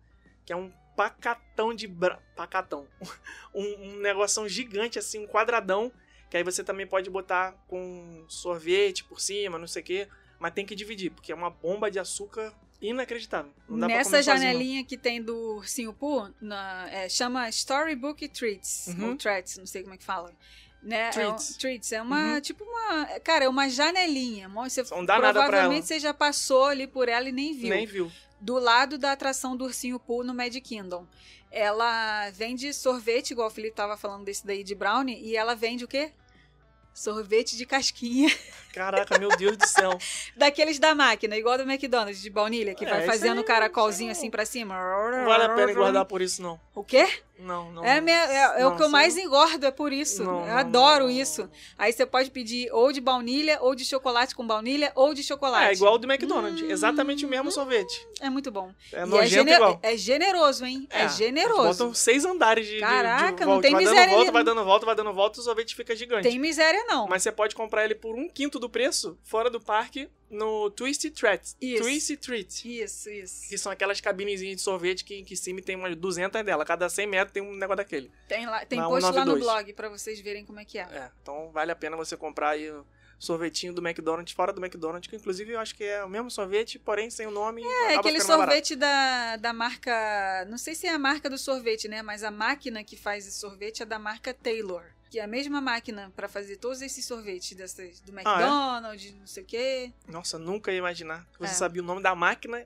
A: que é um pacatão de bra... pacatão. *laughs* um, um negoção gigante assim, um quadradão, que aí você também pode botar com sorvete por cima, não sei o quê, mas tem que dividir, porque é uma bomba de açúcar inacreditável. Não dá pra
B: Nessa
A: comer sozinho,
B: janelinha que tem do Ursinho Pooh, na- é, chama Storybook Treats,
A: Uhum.
B: ou Treats, não sei como é que fala. Né?
A: Treats.
B: É, um- treats, é uma,
A: Uhum.
B: tipo uma, cara, é uma janelinha. Você,
A: Não dá nada pra
B: provavelmente
A: ela.
B: você já passou ali por ela e nem viu.
A: Nem viu.
B: Do lado da atração do Ursinho Pooh no Magic Kingdom. Ela vende sorvete, igual o Felipe tava falando desse daí de brownie, e ela vende o quê? Sorvete de casquinha. *laughs*
A: Caraca, meu Deus do céu.
B: Daqueles da máquina, igual do McDonald's, de baunilha, que
A: É,
B: vai fazendo o caracolzinho assim pra cima.
A: Não vale a pena engordar por isso, não.
B: O quê?
A: Não, não.
B: É, minha- é- é o que eu mais
A: não-
B: engordo, é por isso.
A: Não,
B: eu adoro isso. Aí você pode pedir ou de baunilha, ou de chocolate com baunilha, ou de chocolate.
A: É igual o do McDonald's.
B: Hum,
A: Exatamente o mesmo sorvete.
B: É muito bom.
A: É
B: E é,
A: nojento
B: gene-
A: igual.
B: é generoso, hein? É,
A: eles
B: generoso.
A: Botam seis andares de, de- de
B: Caraca, não
A: volta.
B: tem
A: vai
B: miséria
A: dando volta, vai dando volta, vai dando volta, o sorvete fica gigante.
B: Tem miséria, não.
A: Mas você pode comprar ele por um quinto do preço, fora do parque, no Twisty Treats.
B: Isso.
A: Twisty Treat.
B: Isso, isso.
A: Que são aquelas cabinezinhas de sorvete que, que em cima tem umas 200 dela. Cada 100 metros tem um negócio daquele.
B: Tem, lá, tem
A: Na
B: post lá no
A: 192.
B: blog pra vocês verem como é que é.
A: É, então vale a pena você comprar aí o sorvetinho do McDonald's, fora do McDonald's, que inclusive eu acho que é o mesmo sorvete, porém sem o nome.
B: É, aquele sorvete da, da marca. Não sei se é a marca do sorvete, né? Mas a máquina que faz esse sorvete é da marca Taylor. Que é a mesma máquina pra fazer todos esses sorvetes dessas, do
A: Ah, é?
B: McDonald's, não sei o quê.
A: Nossa, nunca ia imaginar que você
B: É.
A: sabia o nome da máquina,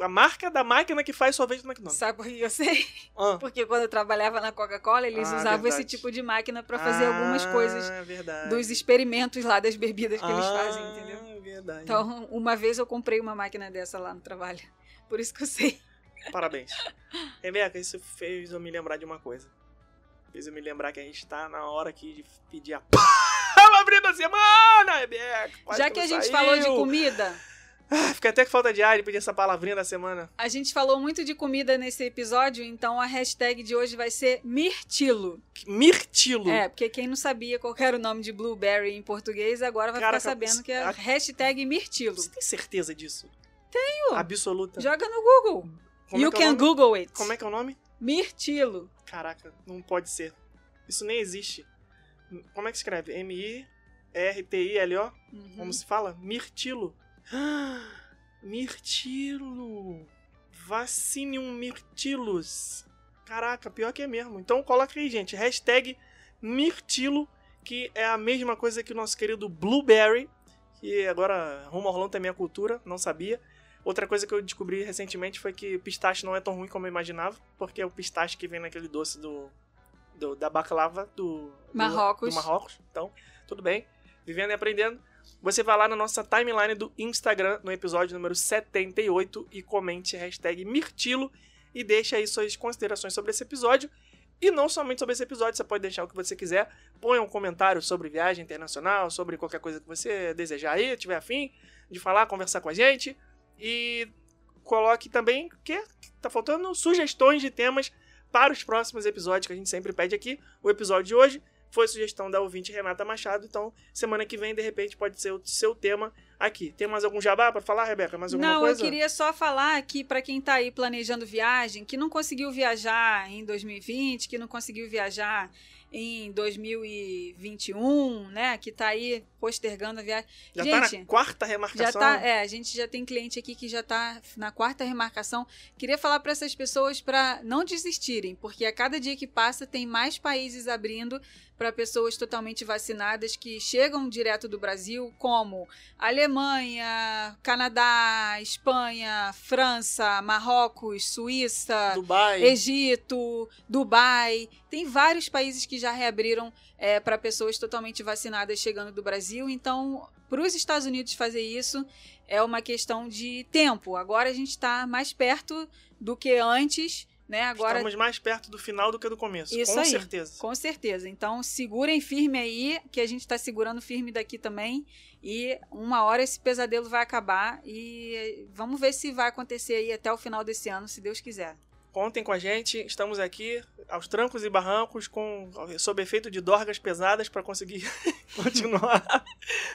A: a marca da máquina que faz sorvete do McDonald's.
B: Sabe por que eu sei?
A: Ah.
B: Porque quando eu trabalhava na Coca-Cola, eles
A: Ah,
B: usavam esse
A: verdade.
B: tipo de máquina pra fazer algumas
A: Ah,
B: coisas
A: verdade.
B: dos experimentos lá das bebidas que eles
A: Ah,
B: fazem, entendeu?
A: É verdade.
B: Então, uma vez eu comprei uma máquina dessa lá no trabalho. Por isso que eu sei.
A: Parabéns. Rebeca, isso fez eu me lembrar de uma coisa. Fez eu me lembrar que a gente tá na hora aqui de pedir a palavrinha *laughs* da semana, Rebeca. Quase
B: Já que a
A: não
B: gente
A: saiu.
B: falou de comida,
A: Ah, Fiquei até com falta de ar de pedir essa palavrinha da semana.
B: a gente falou muito de comida nesse episódio, então a hashtag de hoje vai ser mirtilo.
A: Mirtilo.
B: É, porque quem não sabia qual que era o nome de blueberry em português, agora vai
A: Caraca,
B: ficar sabendo que é
A: a-
B: hashtag mirtilo.
A: Você tem certeza disso?
B: Tenho.
A: Absoluta.
B: Joga no Google.
A: Como
B: you
A: é que é
B: can? Google it.
A: Como é que é o nome?
B: Mirtilo.
A: Caraca, não pode ser. Isso nem existe. Como é que escreve? M-I-R-T-I-L-O?
B: Uhum.
A: Como se fala? Mirtilo. Ah, *gasps* Mirtilo. Vacinium mirtilus. Caraca, pior que é mesmo. Então coloca aí, gente. Hashtag Mirtilo, que é a mesma coisa que o nosso querido Blueberry. Que agora rumo ao Orlando também é cultura, não sabia. Outra coisa que eu descobri recentemente foi que pistache não é tão ruim como eu imaginava, porque é o pistache que vem naquele doce do, do- da baklava do, do-
B: Marrocos.
A: do Marrocos. Então, tudo bem. Vivendo e aprendendo. Você vai lá na nossa timeline do Instagram, no episódio número 78, e comente hashtag Mirtilo e deixe aí suas considerações sobre esse episódio. E não somente sobre esse episódio, você pode deixar o que você quiser. Ponha um comentário sobre viagem internacional, sobre qualquer coisa que você desejar aí, tiver afim de falar, conversar com a gente. E coloque também, que tá faltando, sugestões de temas para os próximos episódios que a gente sempre pede aqui. O episódio de hoje Foi sugestão da ouvinte Renata Machado, então semana que vem, de repente, pode ser o seu tema aqui. Tem mais algum jabá para falar, Rebeca? Mais alguma
B: não,
A: coisa?
B: eu queria só falar aqui para quem tá aí planejando viagem, que não conseguiu viajar em 2020, que não conseguiu viajar em 2021, né? Que tá aí postergando a viagem.
A: Já
B: gente,
A: tá na quarta remarcação.
B: já tá, é, a gente já tem cliente aqui que já tá na quarta remarcação. Queria falar para essas pessoas para não desistirem, porque a cada dia que passa tem mais países abrindo para pessoas totalmente vacinadas que chegam direto do Brasil, como Alemanha, Canadá, Espanha, França, Marrocos, Suíça,
A: Dubai.
B: Egito, Dubai. Tem vários países que já reabriram é, para pessoas totalmente vacinadas chegando do Brasil. Então, para os Estados Unidos fazer isso é uma questão de tempo. Agora a gente está mais perto do que antes. Né? Agora,
A: Estamos mais perto do final do que do começo.
B: Isso
A: com
B: aí.
A: certeza.
B: com certeza. Então, segurem firme aí, que a gente está segurando firme daqui também. E uma hora esse pesadelo vai acabar. E vamos ver se vai acontecer aí até o final desse ano, se Deus quiser.
A: Contem com a gente, estamos aqui aos trancos e barrancos, com sob efeito de dorgas pesadas para conseguir *laughs* continuar.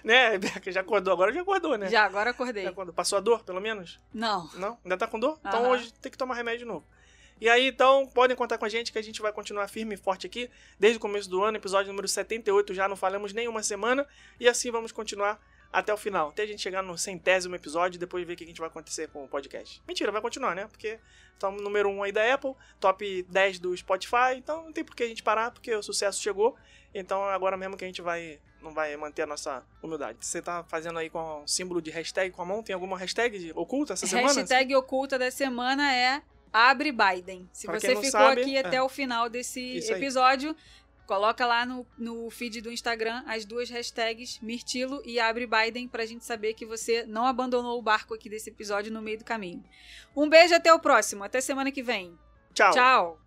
A: né, Rebeca? Já acordou? Agora já acordou, né?
B: Já, agora acordei.
A: Já acordou. Passou a dor, pelo menos?
B: Não.
A: Não? Ainda tá com dor? Então
B: Aham.
A: hoje tem que tomar remédio de novo. E aí, então, podem contar com a gente que a gente vai continuar firme e forte aqui, desde o começo do ano, episódio número 78, já não falamos nenhuma semana, e assim vamos continuar até o final, até a gente chegar no centésimo episódio e depois ver o que a gente vai acontecer com o podcast. Mentira, vai continuar, né? Porque estamos número 1 aí da Apple, top 10 do Spotify, então não tem por que a gente parar, porque o sucesso chegou, então é agora mesmo que a gente vai não vai manter a nossa humildade. Você tá fazendo aí com um símbolo de hashtag com a mão? Tem alguma hashtag oculta essa semana?
B: Hashtag oculta da semana é Abre Biden. Se
A: Pra
B: você ficou
A: sabe,
B: aqui
A: é.
B: até o final desse
A: Isso aí.
B: episódio, coloca lá no, no feed do Instagram as duas hashtags Mirtilo e Abre Biden pra gente saber que você não abandonou o barco aqui desse episódio no meio do caminho. Um beijo até o próximo. Até semana que vem.
A: Tchau.
B: Tchau.